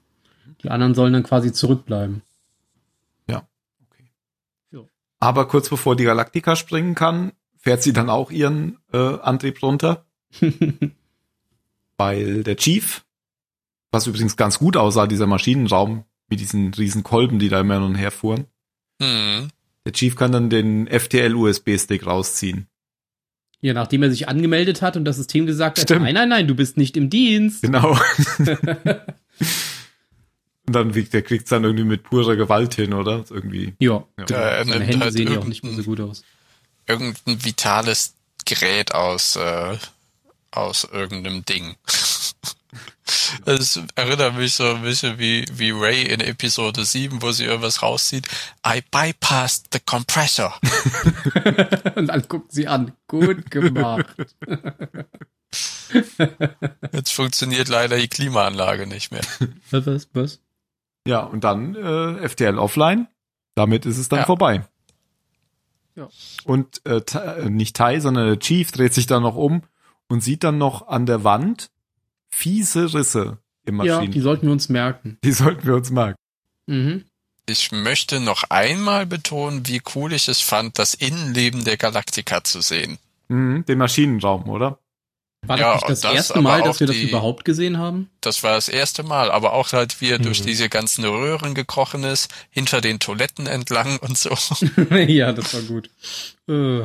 Die anderen sollen dann quasi zurückbleiben. Aber kurz bevor die Galactica springen kann, fährt sie dann auch ihren äh, Antrieb runter, weil der Chief, was übrigens ganz gut aussah, dieser Maschinenraum mit diesen riesen Kolben, die da immer hin und her fuhren, Hm. der Chief kann dann den FTL-USB-Stick rausziehen. ja, nachdem er sich angemeldet hat und das System gesagt hat, Stimmt. nein, nein, nein, du bist nicht im Dienst. Genau. Und dann wiegt der kriegt's dann irgendwie mit purer Gewalt hin, oder? Irgendwie. Ja, Ja. genau. Ja, er seine Hände halt sehen ja auch nicht mehr so irgendein- gut aus. Irgendein vitales Gerät aus, äh, aus irgendeinem Ding. Das erinnert mich so ein bisschen wie, wie Ray in Episode 7, wo sie irgendwas rauszieht. I bypassed the compressor. und dann guckt sie an. Gut gemacht. Jetzt funktioniert leider die Klimaanlage nicht mehr. was, was, was? Ja, und dann äh, FTL offline. Damit ist es dann Ja. vorbei. Ja. Und äh, äh, nicht Tai, sondern der Chief dreht sich dann noch um und sieht dann noch an der Wand fiese Risse im Ja, Maschinen. die sollten wir uns merken. die sollten wir uns merken. Mhm. Ich möchte noch einmal betonen, wie cool ich es fand, das Innenleben der Galaktika zu sehen. Mhm, den Maschinenraum, oder? War Ja, das nicht das, erste Mal, dass wir das die- überhaupt gesehen haben? Das war das erste Mal, aber auch halt, wie er durch Mhm. diese ganzen Röhren gekrochen ist, hinter den Toiletten entlang und so. ja, das war gut. Äh,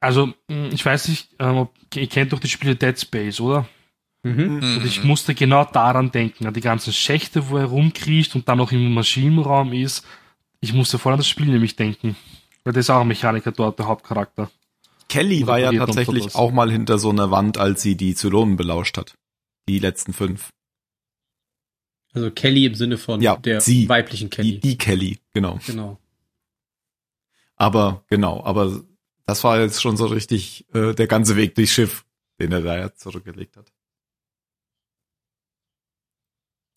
Also, mh, ich weiß nicht, ähm, ob, ihr kennt doch die Spiele Dead Space, oder? mhm. Und ich Mhm. musste genau daran denken, an die ganzen Schächte, wo er rumkriecht und dann noch im Maschinenraum ist. Ich musste voll an das Spiel nämlich denken. Weil das ist auch ein Mechaniker dort, der Hauptcharakter. Kelly war ja tatsächlich auch mal hinter so einer Wand, als sie die Zylonen belauscht hat. Die letzten fünf. Also Kelly im Sinne von Ja, der sie. weiblichen Kelly. Die, die Kelly, genau. Genau. Aber genau, aber das war jetzt schon so richtig äh, der ganze Weg durchs Schiff, den er da jetzt zurückgelegt hat.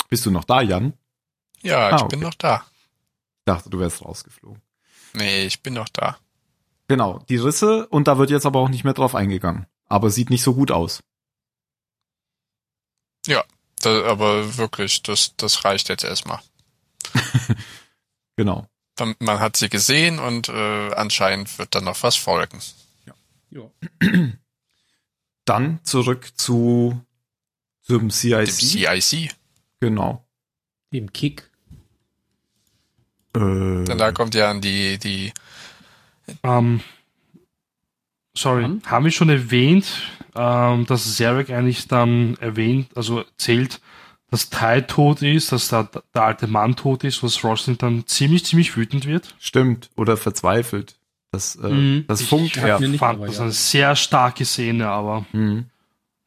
Bist du noch da, Jan? Ja, Ah, ich okay. bin noch da. Ich dachte, du wärst rausgeflogen. Nee, ich bin noch da. Genau, die Risse und da wird jetzt aber auch nicht mehr drauf eingegangen. Aber sieht nicht so gut aus. Da, aber wirklich, das, das reicht jetzt erstmal. Genau. Man, man hat sie gesehen und äh, anscheinend wird dann noch was folgen. Ja. Dann zurück zu zum CIC. Dem CIC. Genau. Dem Kick. Äh, Denn da kommt ja an die, die, Ähm, sorry, Wann? haben wir schon erwähnt, ähm, dass Zarek eigentlich dann erwähnt, also erzählt, dass Tai tot ist, dass da der alte Mann tot ist, was Roslin dann ziemlich, ziemlich wütend wird. stimmt oder verzweifelt. Das, äh, Mhm. das Ich funkt ja. nicht, fand aber das ja. eine sehr starke Szene, aber Mhm.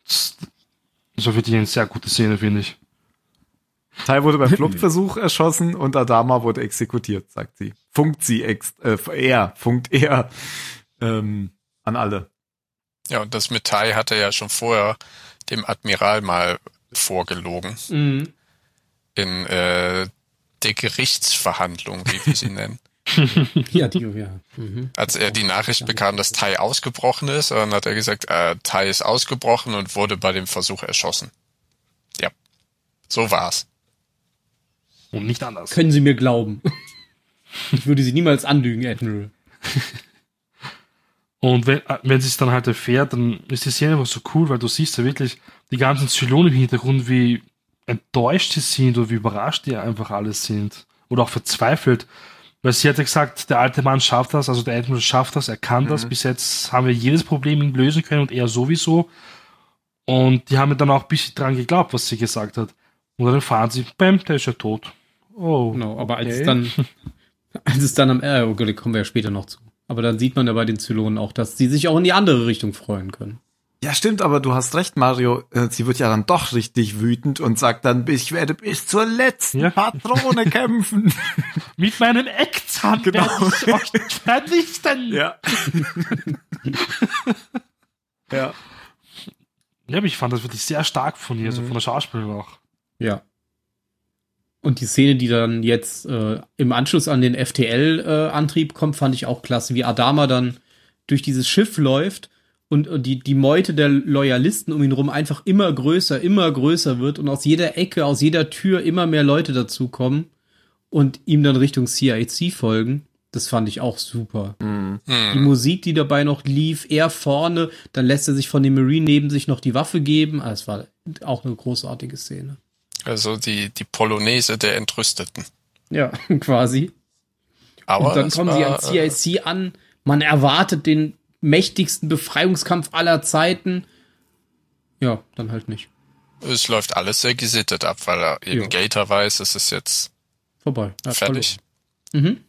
das das war wirklich eine sehr gute Szene, finde ich. Tai wurde beim Fluchtversuch erschossen und Adama wurde exekutiert, sagt sie. Funkt sie ex äh, er, funkt er ähm, an alle. ja, und das mit Tai hat er ja schon vorher dem Admiral mal vorgelogen. Mhm. In äh, der Gerichtsverhandlung, wie wir sie nennen. Ja, die, ja. Mhm. Als er die Nachricht bekam, dass Tai ausgebrochen ist, dann hat er gesagt, äh, Tai ist ausgebrochen und wurde bei dem Versuch erschossen. Ja, so war's. Und nicht anders. Können Sie mir glauben. Ich würde Sie niemals anlügen, Admiral. Und wenn, äh, wenn sie es dann halt erfährt, dann ist die Szene einfach so cool, weil du siehst ja wirklich die ganzen Zylonen im Hintergrund, wie enttäuscht sie sind oder wie überrascht die einfach alles sind. Oder auch verzweifelt. Weil sie hat ja gesagt, der alte Mann schafft das, also der Admiral schafft das, er kann das. Bis jetzt haben wir jedes Problem lösen können und er sowieso. Und die haben mir dann auch ein bisschen dran geglaubt, was sie gesagt hat. Und dann erfahren sie, bäm, der ist ja tot. Oh. Genau, aber als okay. es dann, als es dann am, äh, oh Gott, da kommen wir ja später noch zu. Aber dann sieht man ja bei den Zylonen auch, dass die sich auch in die andere Richtung freuen können. Ja, stimmt, aber du hast recht, Mario. Äh, Sie wird ja dann doch richtig wütend und sagt dann, ich werde bis zur letzten Ja. Patrone kämpfen. Mit meinem Eckzahn Genau. werde ich euch vernichten. ja. ja. Ja, aber ich fand das wirklich sehr stark von ihr, so von der Schauspielerin auch. Ja. Und die Szene, die dann jetzt äh, im Anschluss an den FTL-Antrieb kommt, fand ich auch klasse, wie Adama dann durch dieses Schiff läuft und, und die, die Meute der Loyalisten um ihn rum einfach immer größer, immer größer wird und aus jeder Ecke, aus jeder Tür immer mehr Leute dazukommen und ihm dann Richtung CIC folgen. Das fand ich auch super. Mhm. Die Musik, die dabei noch lief, er vorne, dann lässt er sich von dem Marine neben sich noch die Waffe geben. Ah, Es war auch eine großartige Szene. Also die, die Polonaise der Entrüsteten. Ja, quasi. Aber und dann kommen sie an war, äh, CIC an. Man erwartet den mächtigsten Befreiungskampf aller Zeiten. Ja, dann halt nicht. Es läuft alles sehr gesittet ab, weil er eben Ja. Gator weiß, es ist jetzt Vorbei. Er fertig. Mhm.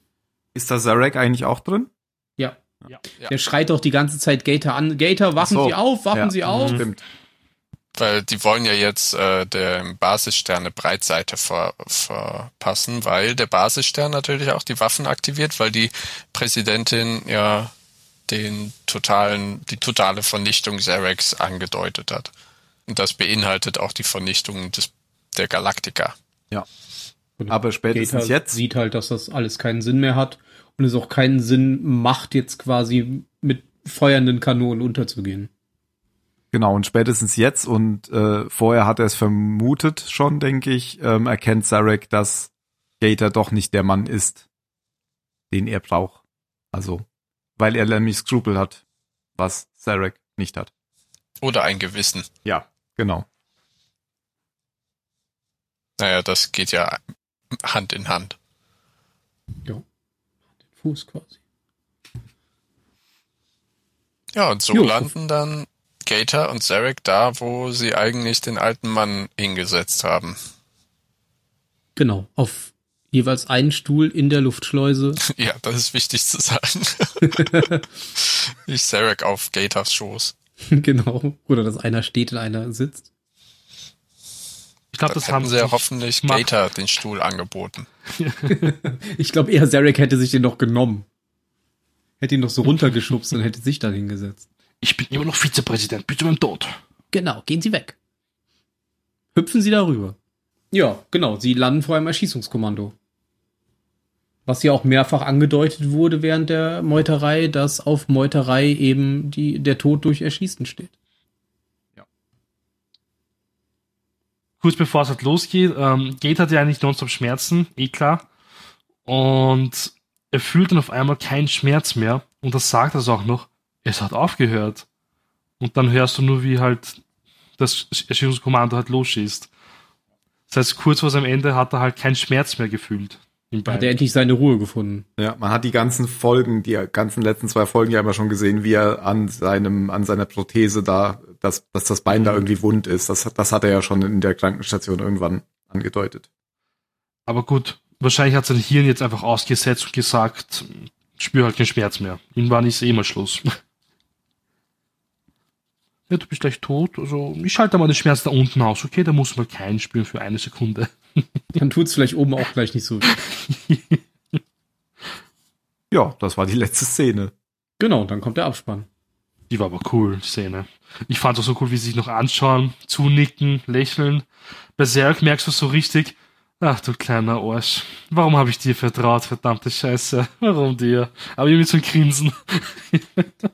Ist da Zarek eigentlich auch drin? Ja. Ja. Ja. Der schreit doch die ganze Zeit Gator an. Gator, wachen Ach so. Sie auf, wachen Ja. Sie auf. Stimmt. Weil die wollen ja jetzt äh, der Basissterne Breitseite ver, verpassen, weil der Basisstern natürlich auch die Waffen aktiviert, weil die Präsidentin ja den totalen, die totale Vernichtung Zarex angedeutet hat. Und das beinhaltet auch die Vernichtung des, der Galaktika. Ja. Und Aber spätestens Gator jetzt. sieht halt, dass das alles keinen Sinn mehr hat und es auch keinen Sinn macht, jetzt quasi mit feuernden Kanonen unterzugehen. Genau, und spätestens jetzt und äh, vorher hat er es vermutet schon, denke ich, ähm, erkennt Zarek, dass Gator doch nicht der Mann ist, den er braucht. Also, weil er nämlich Skrupel hat, was Zarek nicht hat. Oder ein Gewissen. Ja, genau. Naja, das geht ja Hand in Hand. Ja. Den Fuß quasi. Ja, und so Jo. landen dann Gator und Zarek da, wo sie eigentlich den alten Mann hingesetzt haben. Genau. Auf jeweils einen Stuhl in der Luftschleuse. Ja, das ist wichtig zu sagen. Nicht Zarek auf Gators Schoß. genau. Oder dass einer steht und einer sitzt. Ich glaube, das haben sie ja hoffentlich gemacht. Gator den Stuhl angeboten. Ich glaube eher, Zarek hätte sich den noch genommen. Hätte ihn noch so runtergeschubst und hätte sich dann hingesetzt. Ich bin immer noch Vizepräsident, bis zu meinem Tod. Genau, gehen Sie weg. Hüpfen Sie darüber. Ja, genau, Sie landen vor einem Erschießungskommando. Was ja auch mehrfach angedeutet wurde während der Meuterei, dass auf Meuterei eben die, der Tod durch Erschießen steht. kurz bevor es halt losgeht, ähm, Gate hat ja eigentlich nonstop Schmerzen, eh klar. Und er fühlt dann auf einmal keinen Schmerz mehr. Und das sagt er auch noch, es hat aufgehört. Und dann hörst du nur, wie halt das Erschießungskommando halt losschießt. Das heißt, kurz vor seinem Ende hat er halt keinen Schmerz mehr gefühlt. Hat er endlich seine Ruhe gefunden. Ja, man hat die ganzen Folgen, die ganzen letzten zwei Folgen ja immer schon gesehen, wie er an seinem, an seiner Prothese da, dass, dass das Bein da irgendwie wund ist. Das, hat- das hat er ja schon in der Krankenstation irgendwann angedeutet. Aber gut, wahrscheinlich hat sein Hirn jetzt einfach ausgesetzt und gesagt, spür halt keinen Schmerz mehr. Irgendwann ist eh mal Schluss. Ja, du bist gleich tot. Also ich schalte mal den Schmerz da unten aus, okay? Da muss man keinen spüren für eine Sekunde. Dann tut's vielleicht oben auch gleich nicht so. Ja, das war die letzte Szene. Genau, dann kommt der Abspann. Die war aber cool, die Szene. Ich fand auch so cool, wie sie sich noch anschauen, zunicken, lächeln. Bei Zerg merkst du so richtig, Ach du kleiner Arsch. Warum habe ich dir vertraut, verdammte Scheiße? Warum dir? Aber irgendwie zum Grinsen.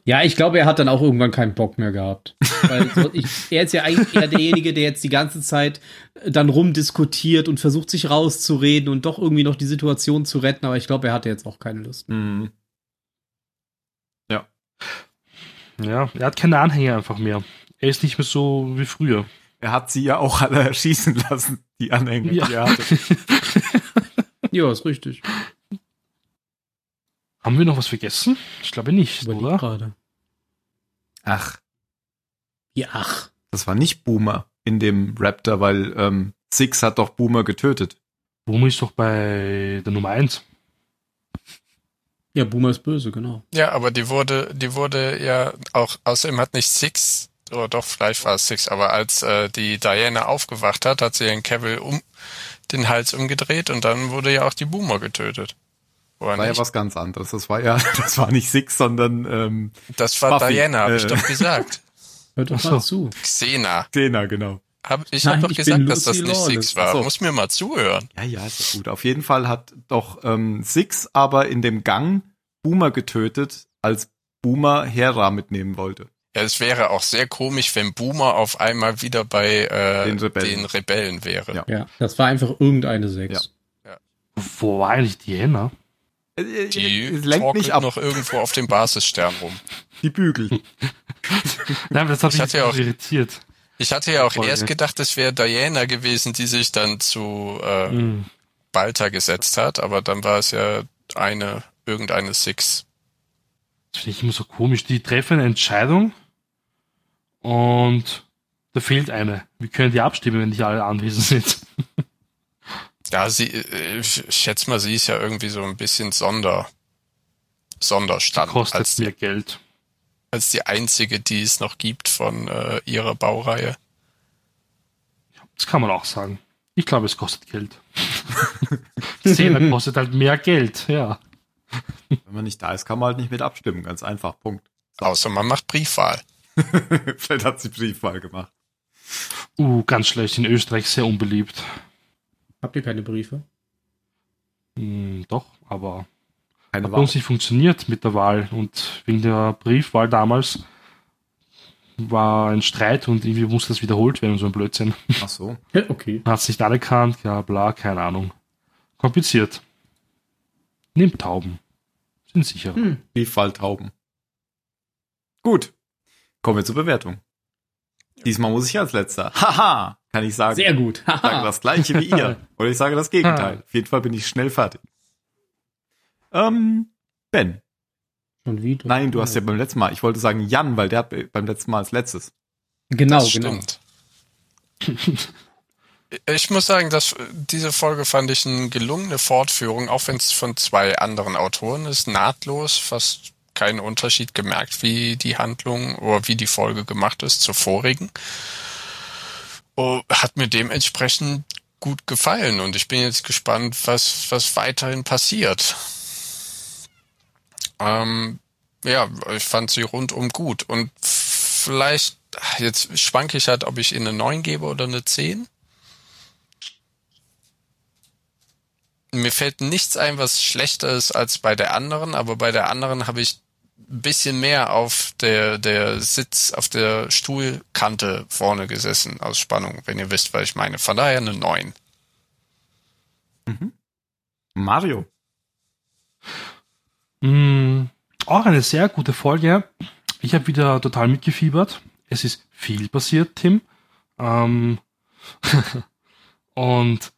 Ja, ich glaube, er hat dann auch irgendwann keinen Bock mehr gehabt. Weil so, ich, er ist ja eigentlich eher derjenige, der jetzt die ganze Zeit dann rumdiskutiert und versucht, sich rauszureden und doch irgendwie noch die Situation zu retten. Aber ich glaube, er hatte jetzt auch keine Lust. Hm. Ja, er hat keine Anhänger einfach mehr. Er ist nicht mehr so wie früher. Er hat sie ja auch alle erschießen lassen, die Anhänger, Ja. die er hatte. Ja, ist richtig. Haben wir noch was vergessen? Ich glaube nicht, Überleg oder? gerade. Ach, Ja, ach. das war nicht Boomer in dem Raptor, weil ähm, Six hat doch Boomer getötet. Boomer ist doch bei der Nummer 1. Ja, Boomer ist böse, genau. Ja, aber die wurde, die wurde ja auch, außerdem hat nicht Six, oder doch, vielleicht war es Six, aber als äh, die Diana aufgewacht hat, hat sie den Cavill um den Hals umgedreht und dann wurde ja auch die Boomer getötet. Oder war ja nicht? was ganz anderes. Das war ja, das war nicht Six, sondern ähm, das war Buffy, Diana, habe ich äh. doch gesagt. Hört doch mal zu. Xena. Dena, genau. Hab, ich habe doch ich gesagt, dass das nicht. Six war. So. Muss mir mal zuhören. Ja, ja, ist ja gut. Auf jeden Fall hat doch ähm, Six aber in dem Gang Boomer getötet, als Boomer Hera mitnehmen wollte. Ja, es wäre auch sehr komisch, wenn Boomer auf einmal wieder bei äh, Den den, Rebellen. Rebellen. wäre. Ja. Ja, das war einfach irgendeine Sechs. Wo war eigentlich Diana? Äh, äh, Die es lenkt torkelt nicht ab, noch irgendwo auf dem Basisstern rum. die Bügel. Nein, das hat Ich mich hatte ja auch- irritiert. Ich hatte ja auch Folge. erst gedacht, es wäre Diana gewesen, die sich dann zu äh, Hm. Balta gesetzt hat, aber dann war es ja eine, irgendeine Six. Das finde ich immer so komisch. Die treffen eine Entscheidung und da fehlt eine. Wie können die abstimmen, wenn nicht alle anwesend sind? Ja, sie, äh, ich schätze mal, sie ist ja irgendwie so ein bisschen Sonder, Sonderstand Kostet als, mehr Geld. als die einzige, die es noch gibt von äh, ihrer Baureihe. Das kann man auch sagen. Ich glaube, es kostet Geld. Szene kostet halt mehr Geld, ja. Wenn man nicht da ist, kann man halt nicht mit abstimmen. Ganz einfach. Punkt. Außer man macht Briefwahl. Vielleicht hat sie Briefwahl gemacht. Uh, ganz schlecht. In Österreich sehr unbeliebt. Habt ihr keine Briefe? Hm, doch, aber Keine hat bei Wahl. uns nicht funktioniert mit der Wahl. Und wegen der Briefwahl damals war ein Streit und irgendwie musste das wiederholt werden, so ein Blödsinn. Ach so. Okay. Hat es nicht anerkannt, ja, bla, keine Ahnung. Kompliziert. Nehmt Tauben. Sind sicher. Hm. Briefwahltauben. Gut. Kommen wir zur Bewertung. Diesmal muss ich als letzter. Haha, kann ich sagen. Sehr gut. Ich sage das gleiche wie ihr. Oder ich sage das Gegenteil. Auf jeden Fall bin ich schnell fertig. Ähm, Ben. Schon wieder. Nein, du hast ja beim letzten Mal, ich wollte sagen Jan, weil der hat beim letzten Mal als letztes. Genau, das genau. stimmt. Ich muss sagen, dass diese Folge fand ich eine gelungene Fortführung, auch wenn es von zwei anderen Autoren ist, nahtlos, fast keinen Unterschied gemerkt, wie die Handlung oder wie die Folge gemacht ist zur vorigen. Oh, hat mir dementsprechend gut gefallen und ich bin jetzt gespannt, was, was weiterhin passiert. Ähm, ja, ich fand sie rundum gut und vielleicht, jetzt schwanke ich halt, ob ich ihnen eine 9 gebe oder eine 10. Mir fällt nichts ein, was schlechter ist als bei der anderen, aber bei der anderen habe ich ein bisschen mehr auf der, der Sitz, auf der Stuhlkante vorne gesessen aus Spannung, wenn ihr wisst, was ich meine. Von daher eine 9. Mario. Mm, auch eine sehr gute Folge. Ich habe wieder total mitgefiebert. Es ist viel passiert, Tim. Ähm und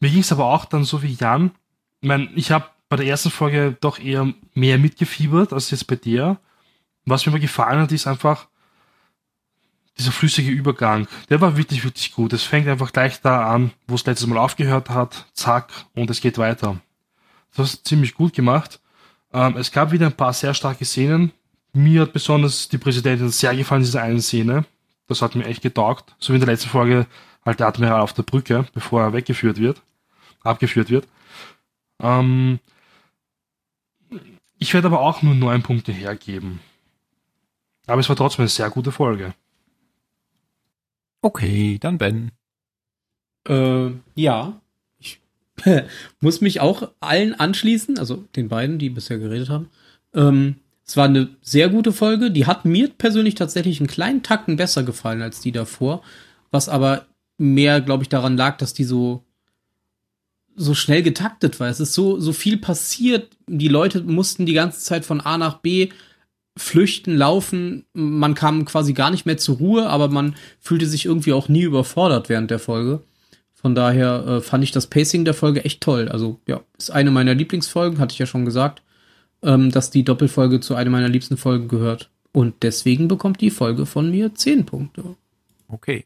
mir ging es aber auch dann so wie Jan. Ich meine, ich habe bei der ersten Folge doch eher mehr mitgefiebert als jetzt bei dir. Was mir aber gefallen hat, ist einfach dieser flüssige Übergang. Der war wirklich, wirklich gut. Es fängt einfach gleich da an, wo es letztes Mal aufgehört hat. Zack, und es geht weiter. Das ist ziemlich gut gemacht. Ähm, es gab wieder ein paar sehr starke Szenen. Mir hat besonders die Präsidentin sehr gefallen, diese eine Szene. Das hat mir echt getaugt. So wie in der letzten Folge halt der Admiral auf der Brücke, bevor er weggeführt wird, abgeführt wird. Ähm, ich werde aber auch nur neun Punkte hergeben. Aber es war trotzdem eine sehr gute Folge. Okay, dann Ben. Äh, ja, ich Muss mich auch allen anschließen, also den beiden, die bisher geredet haben. Ähm, es war eine sehr gute Folge. Die hat mir persönlich tatsächlich einen kleinen Tacken besser gefallen als die davor. Was aber mehr, glaube ich, daran lag, dass die so, so schnell getaktet war. Es ist so, so viel passiert. Die Leute mussten die ganze Zeit von A nach B flüchten, laufen. Man kam quasi gar nicht mehr zur Ruhe, aber man fühlte sich irgendwie auch nie überfordert während der Folge. Von daher äh, fand ich das Pacing der Folge echt toll. Also ja, ist eine meiner Lieblingsfolgen, hatte ich ja schon gesagt, ähm, dass die Doppelfolge zu einer meiner liebsten Folgen gehört. Und deswegen bekommt die Folge von mir zehn Punkte. Okay.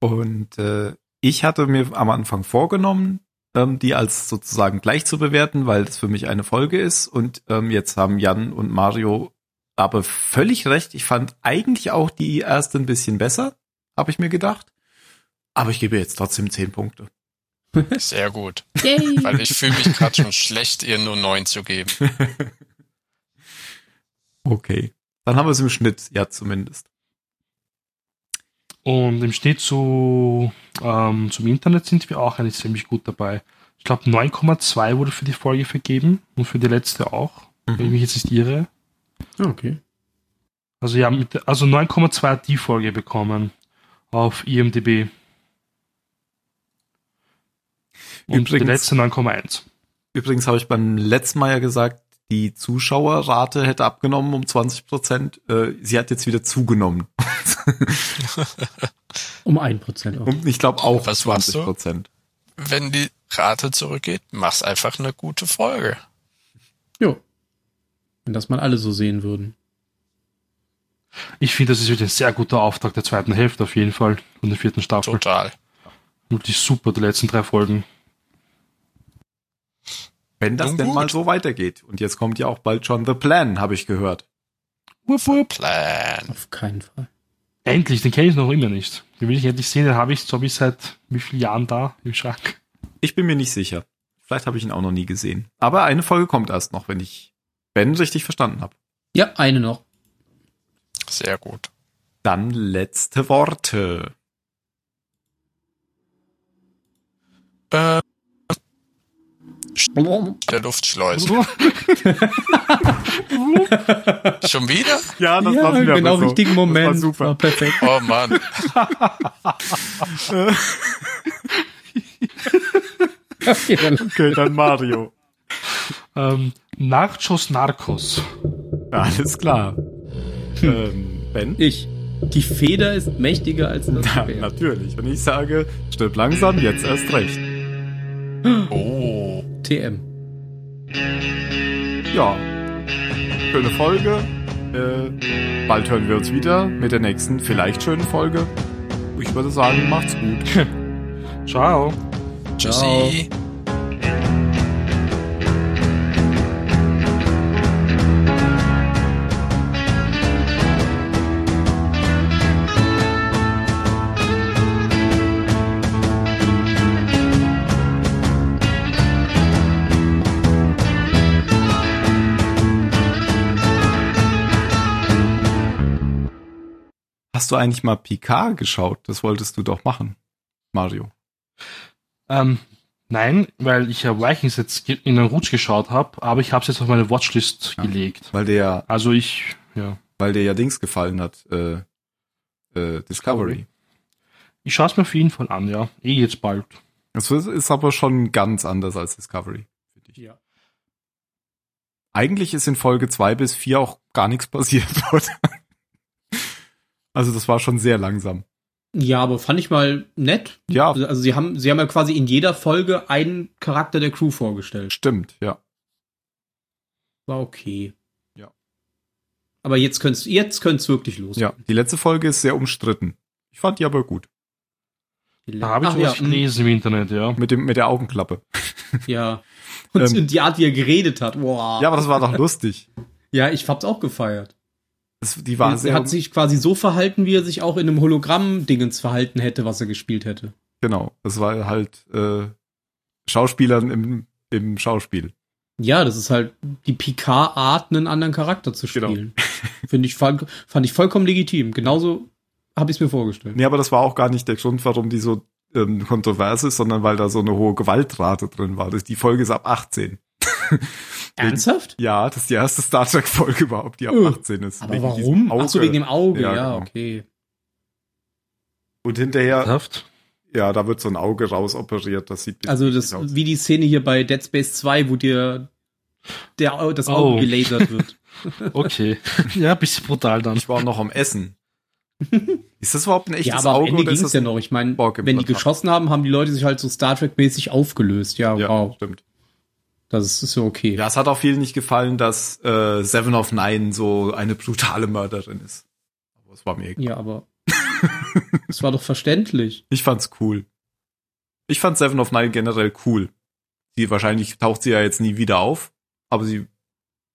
Und äh, ich hatte mir am Anfang vorgenommen, ähm, die als sozusagen gleich zu bewerten, weil das für mich eine Folge ist. Und ähm, jetzt haben Jan und Mario aber völlig recht. Ich fand eigentlich auch die erste ein bisschen besser, habe ich mir gedacht. Aber ich gebe jetzt trotzdem zehn Punkte. Sehr gut. Yay. Weil ich fühle mich gerade schon schlecht, ihr nur neun zu geben. Okay. Dann haben wir es im Schnitt, ja zumindest. Und im Schnitt zu, ähm, zum Internet sind wir auch eigentlich ziemlich gut dabei. Ich glaube 9,2 wurde für die Folge vergeben und für die letzte auch, wenn ich mich jetzt nicht irre. Ah, Okay. Also ja, mit, also 9,2 hat die Folge bekommen auf IMDb. Und die Übrigens- letzte 9,1. Übrigens habe ich beim letzten Mal ja gesagt, die Zuschauerrate hätte abgenommen um 20 Prozent. Äh, sie hat jetzt wieder zugenommen. Um ein Prozent. auch. Und ich glaube auch Was machst 20 du? Prozent. Wenn die Rate zurückgeht, mach's einfach eine gute Folge. Jo. Wenn das mal alle so sehen würden. Ich finde, das ist wirklich ein sehr guter Auftrag der zweiten Hälfte auf jeden Fall von der vierten Staffel. Total. Wirklich super, die letzten drei Folgen. Wenn das Nun denn gut. mal so weitergeht. Und jetzt kommt ja auch bald schon The Plan, habe ich gehört. Wupp, wupp. Plan. Auf keinen Fall. Endlich, den kenne ich noch immer nicht. Den will ich endlich sehen, den habe ich, so ich seit wie vielen Jahren da im Schrank. Ich bin mir nicht sicher. Vielleicht habe ich ihn auch noch nie gesehen. Aber eine Folge kommt erst noch, wenn ich Ben richtig verstanden habe. Ja, eine noch. Sehr gut. Dann letzte Worte. Äh, der Luftschleuse. Schon wieder? Ja, ja, genau richtigen Moment. Das war super. War perfekt. Oh Mann. Okay, dann Okay, dann Mario. Ähm, Nachos Narcos. Alles klar. ähm, Ben? ich. Die Feder ist mächtiger als das Ja, Schwert. natürlich. Und ich sage, stirb langsam, jetzt erst recht. Oh. TM. Ja. Schöne Folge. Äh, bald hören wir uns wieder mit der nächsten, vielleicht schönen Folge. Ich würde sagen, macht's gut. Ciao. Tschüssi. Hast du eigentlich mal Picard geschaut? Das wolltest du doch machen, Mario. Ähm, nein, weil ich ja Vikings jetzt in den Rutsch geschaut habe, aber ich habe es jetzt auf meine Watchlist Ja. gelegt. Weil der, Also ich, ja. weil der ja Dings gefallen hat, äh, äh, Discovery. Ich schaue es mir auf jeden Fall an, ja. Eh jetzt bald. Das ist- ist aber schon ganz anders als Discovery. finde ich. Ja. Eigentlich ist in Folge zwei bis vier auch gar nichts passiert. oder? Also das war schon sehr langsam. Ja, aber fand ich mal nett. Ja, Also sie haben, sie haben ja quasi in jeder Folge einen Charakter der Crew vorgestellt. stimmt, ja. War okay. Ja. Aber jetzt könnt's, jetzt könnt's wirklich los. Ja, die letzte Folge ist sehr umstritten. Ich fand die aber gut. Da habe ich Ach, sowas ja, mm, gelesen im Internet, ja. Mit dem, mit der Augenklappe. Ja. Und Ähm. die Art, wie er geredet hat. Boah. Ja, aber das war doch lustig. Ja, ich hab's auch gefeiert. Das, die war er sehr, hat sich quasi so verhalten, wie er sich auch in einem Hologramm-Dingens verhalten hätte, was er gespielt hätte. genau. Das war halt, äh, Schauspielern im, im Schauspiel. Ja, das ist halt die Picard-Art, einen anderen Charakter zu Genau. spielen. Finde ich, fand ich vollkommen legitim. Genauso habe ich es mir vorgestellt. Nee, aber das war auch gar nicht der Grund, warum die so ähm, kontrovers ist, sondern weil da so eine hohe Gewaltrate drin war. Das, die Folge ist ab 18. Ernsthaft? Ja, das ist die erste Star Trek Folge überhaupt, die ab Öh. 18 ist. Aber Wegen warum? diesem Ach so, wegen dem Auge, Ja, ja, genau. okay. Und hinterher, Haft? ja, da wird so ein Auge rausoperiert, das sieht Also das, aus. wie die Szene hier bei Dead Space 2, wo dir der, das Auge Oh. gelasert wird. Okay. ja, ein bisschen brutal dann. Ich war noch am Essen. ist das überhaupt ein echtes ja, aber am Auge Ende oder ging ist es ja noch. Ich meine, wenn die geschossen haben, haben die Leute sich halt so Star Trek-mäßig aufgelöst. Ja, Ja, wow. stimmt. Das ist, ja okay. Ja, es hat auch vielen nicht gefallen, dass äh, Seven of Nine so eine brutale Mörderin ist. Aber es war mir egal. Ja, aber es war doch verständlich. Ich fand's cool. Ich fand Seven of Nine generell cool. Sie wahrscheinlich taucht sie ja jetzt nie wieder auf, aber sie,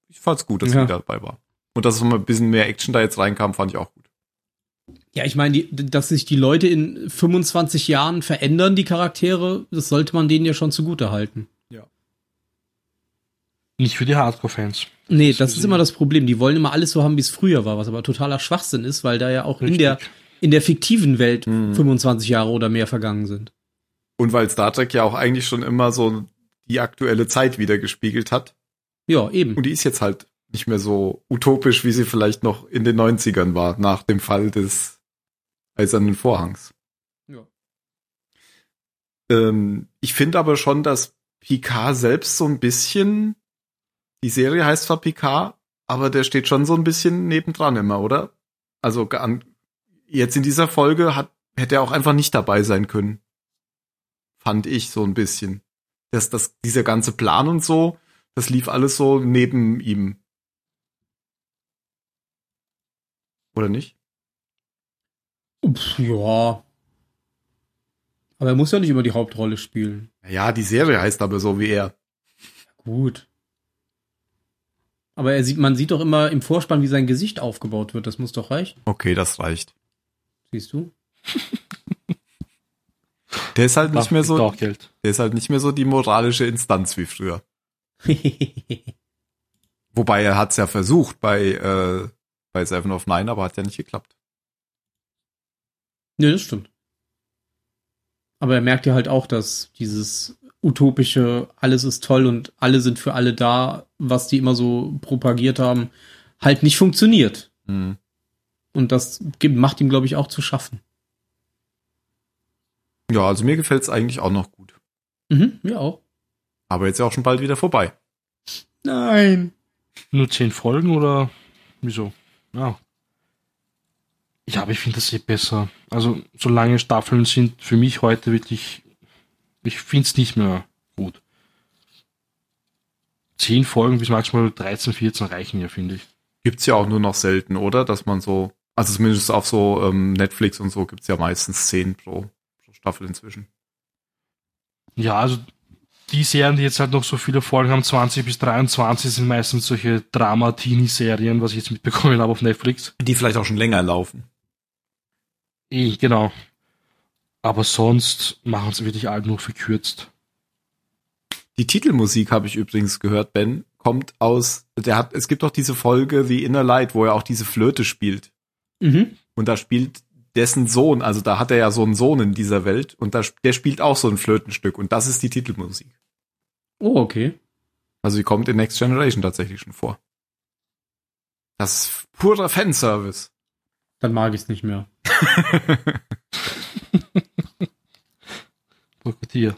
ich fand's gut, dass Ja. sie dabei war. Und dass mal ein bisschen mehr Action da jetzt reinkam, fand ich auch gut. Ja, ich meine, die, dass sich die Leute in 25 Jahren verändern, die Charaktere, das sollte man denen ja schon zugute halten. Nicht für die Hardcore-Fans. Nee, Das das ist immer das Problem. Die wollen immer alles so haben, wie es früher war, was aber totaler Schwachsinn ist, weil da ja auch in der, in der fiktiven Welt Mhm. 25 Jahre oder mehr vergangen sind. Und weil Star Trek ja auch eigentlich schon immer so die aktuelle Zeit wieder gespiegelt hat. Ja, eben. Und die ist jetzt halt nicht mehr so utopisch, wie sie vielleicht noch in den 90ern war, nach dem Fall des Eisernen Vorhangs. Ja. Ähm, ich finde aber schon, dass Picard selbst so ein bisschen, die Serie heißt zwar Picard, aber der steht schon so ein bisschen nebendran immer, oder? Also an, jetzt in dieser Folge hat, hätte er auch einfach nicht dabei sein können. Fand ich so ein bisschen. Dass das, dieser ganze Plan und so, das lief alles so neben ihm. Oder nicht? Pff, ja. Aber er muss ja nicht immer die Hauptrolle spielen. Ja, die Serie heißt aber so wie er. Gut. Aber er sieht, man sieht doch immer im Vorspann, wie sein Gesicht aufgebaut wird. Das muss doch reichen. Okay, das reicht. Siehst du? Der ist halt nicht mehr so, auch Geld. der ist halt nicht mehr so die moralische Instanz wie früher. Wobei er hat's ja versucht bei, äh, bei Seven of Nine, aber hat ja nicht geklappt. nee, das stimmt. Aber er merkt ja halt auch, dass dieses utopische, alles ist toll und alle sind für alle da, was die immer so propagiert haben, halt nicht funktioniert. Hm. Und das gibt- macht ihm, glaube ich, auch zu schaffen. Ja, also mir gefällt's eigentlich auch noch gut. Mhm, mir auch. Aber jetzt ja auch schon bald wieder vorbei. Nein. Nur zehn Folgen oder wieso? Ja. Ja, aber ich finde das eh besser. Also, so lange Staffeln sind für mich heute wirklich, ich finde es nicht mehr gut. Zehn Folgen bis maximal 13, 14 reichen ja, finde ich. Gibt's ja auch nur noch selten, oder? Dass man so, also zumindest auf so ähm, Netflix und so gibt's ja meistens zehn pro, pro Staffel inzwischen. Ja, also die Serien, die jetzt halt noch so viele Folgen haben, 20 bis 23, sind meistens solche Drama-Teenie-Serien, was ich jetzt mitbekommen habe auf Netflix. Die vielleicht auch schon länger laufen. Eh, genau. Aber sonst machen sie wirklich alle nur verkürzt. Die Titelmusik habe ich übrigens gehört, Ben, kommt aus, der hat, es gibt doch diese Folge The Inner Light, wo er auch diese Flöte spielt. Mhm. Und da spielt dessen Sohn, also da hat er ja so einen Sohn in dieser Welt und da, der spielt auch so ein Flötenstück und das ist die Titelmusik. Oh, okay. Also die kommt in Next Generation tatsächlich schon vor. Das ist purer Fanservice. Dann mag ich es nicht mehr. mit dir.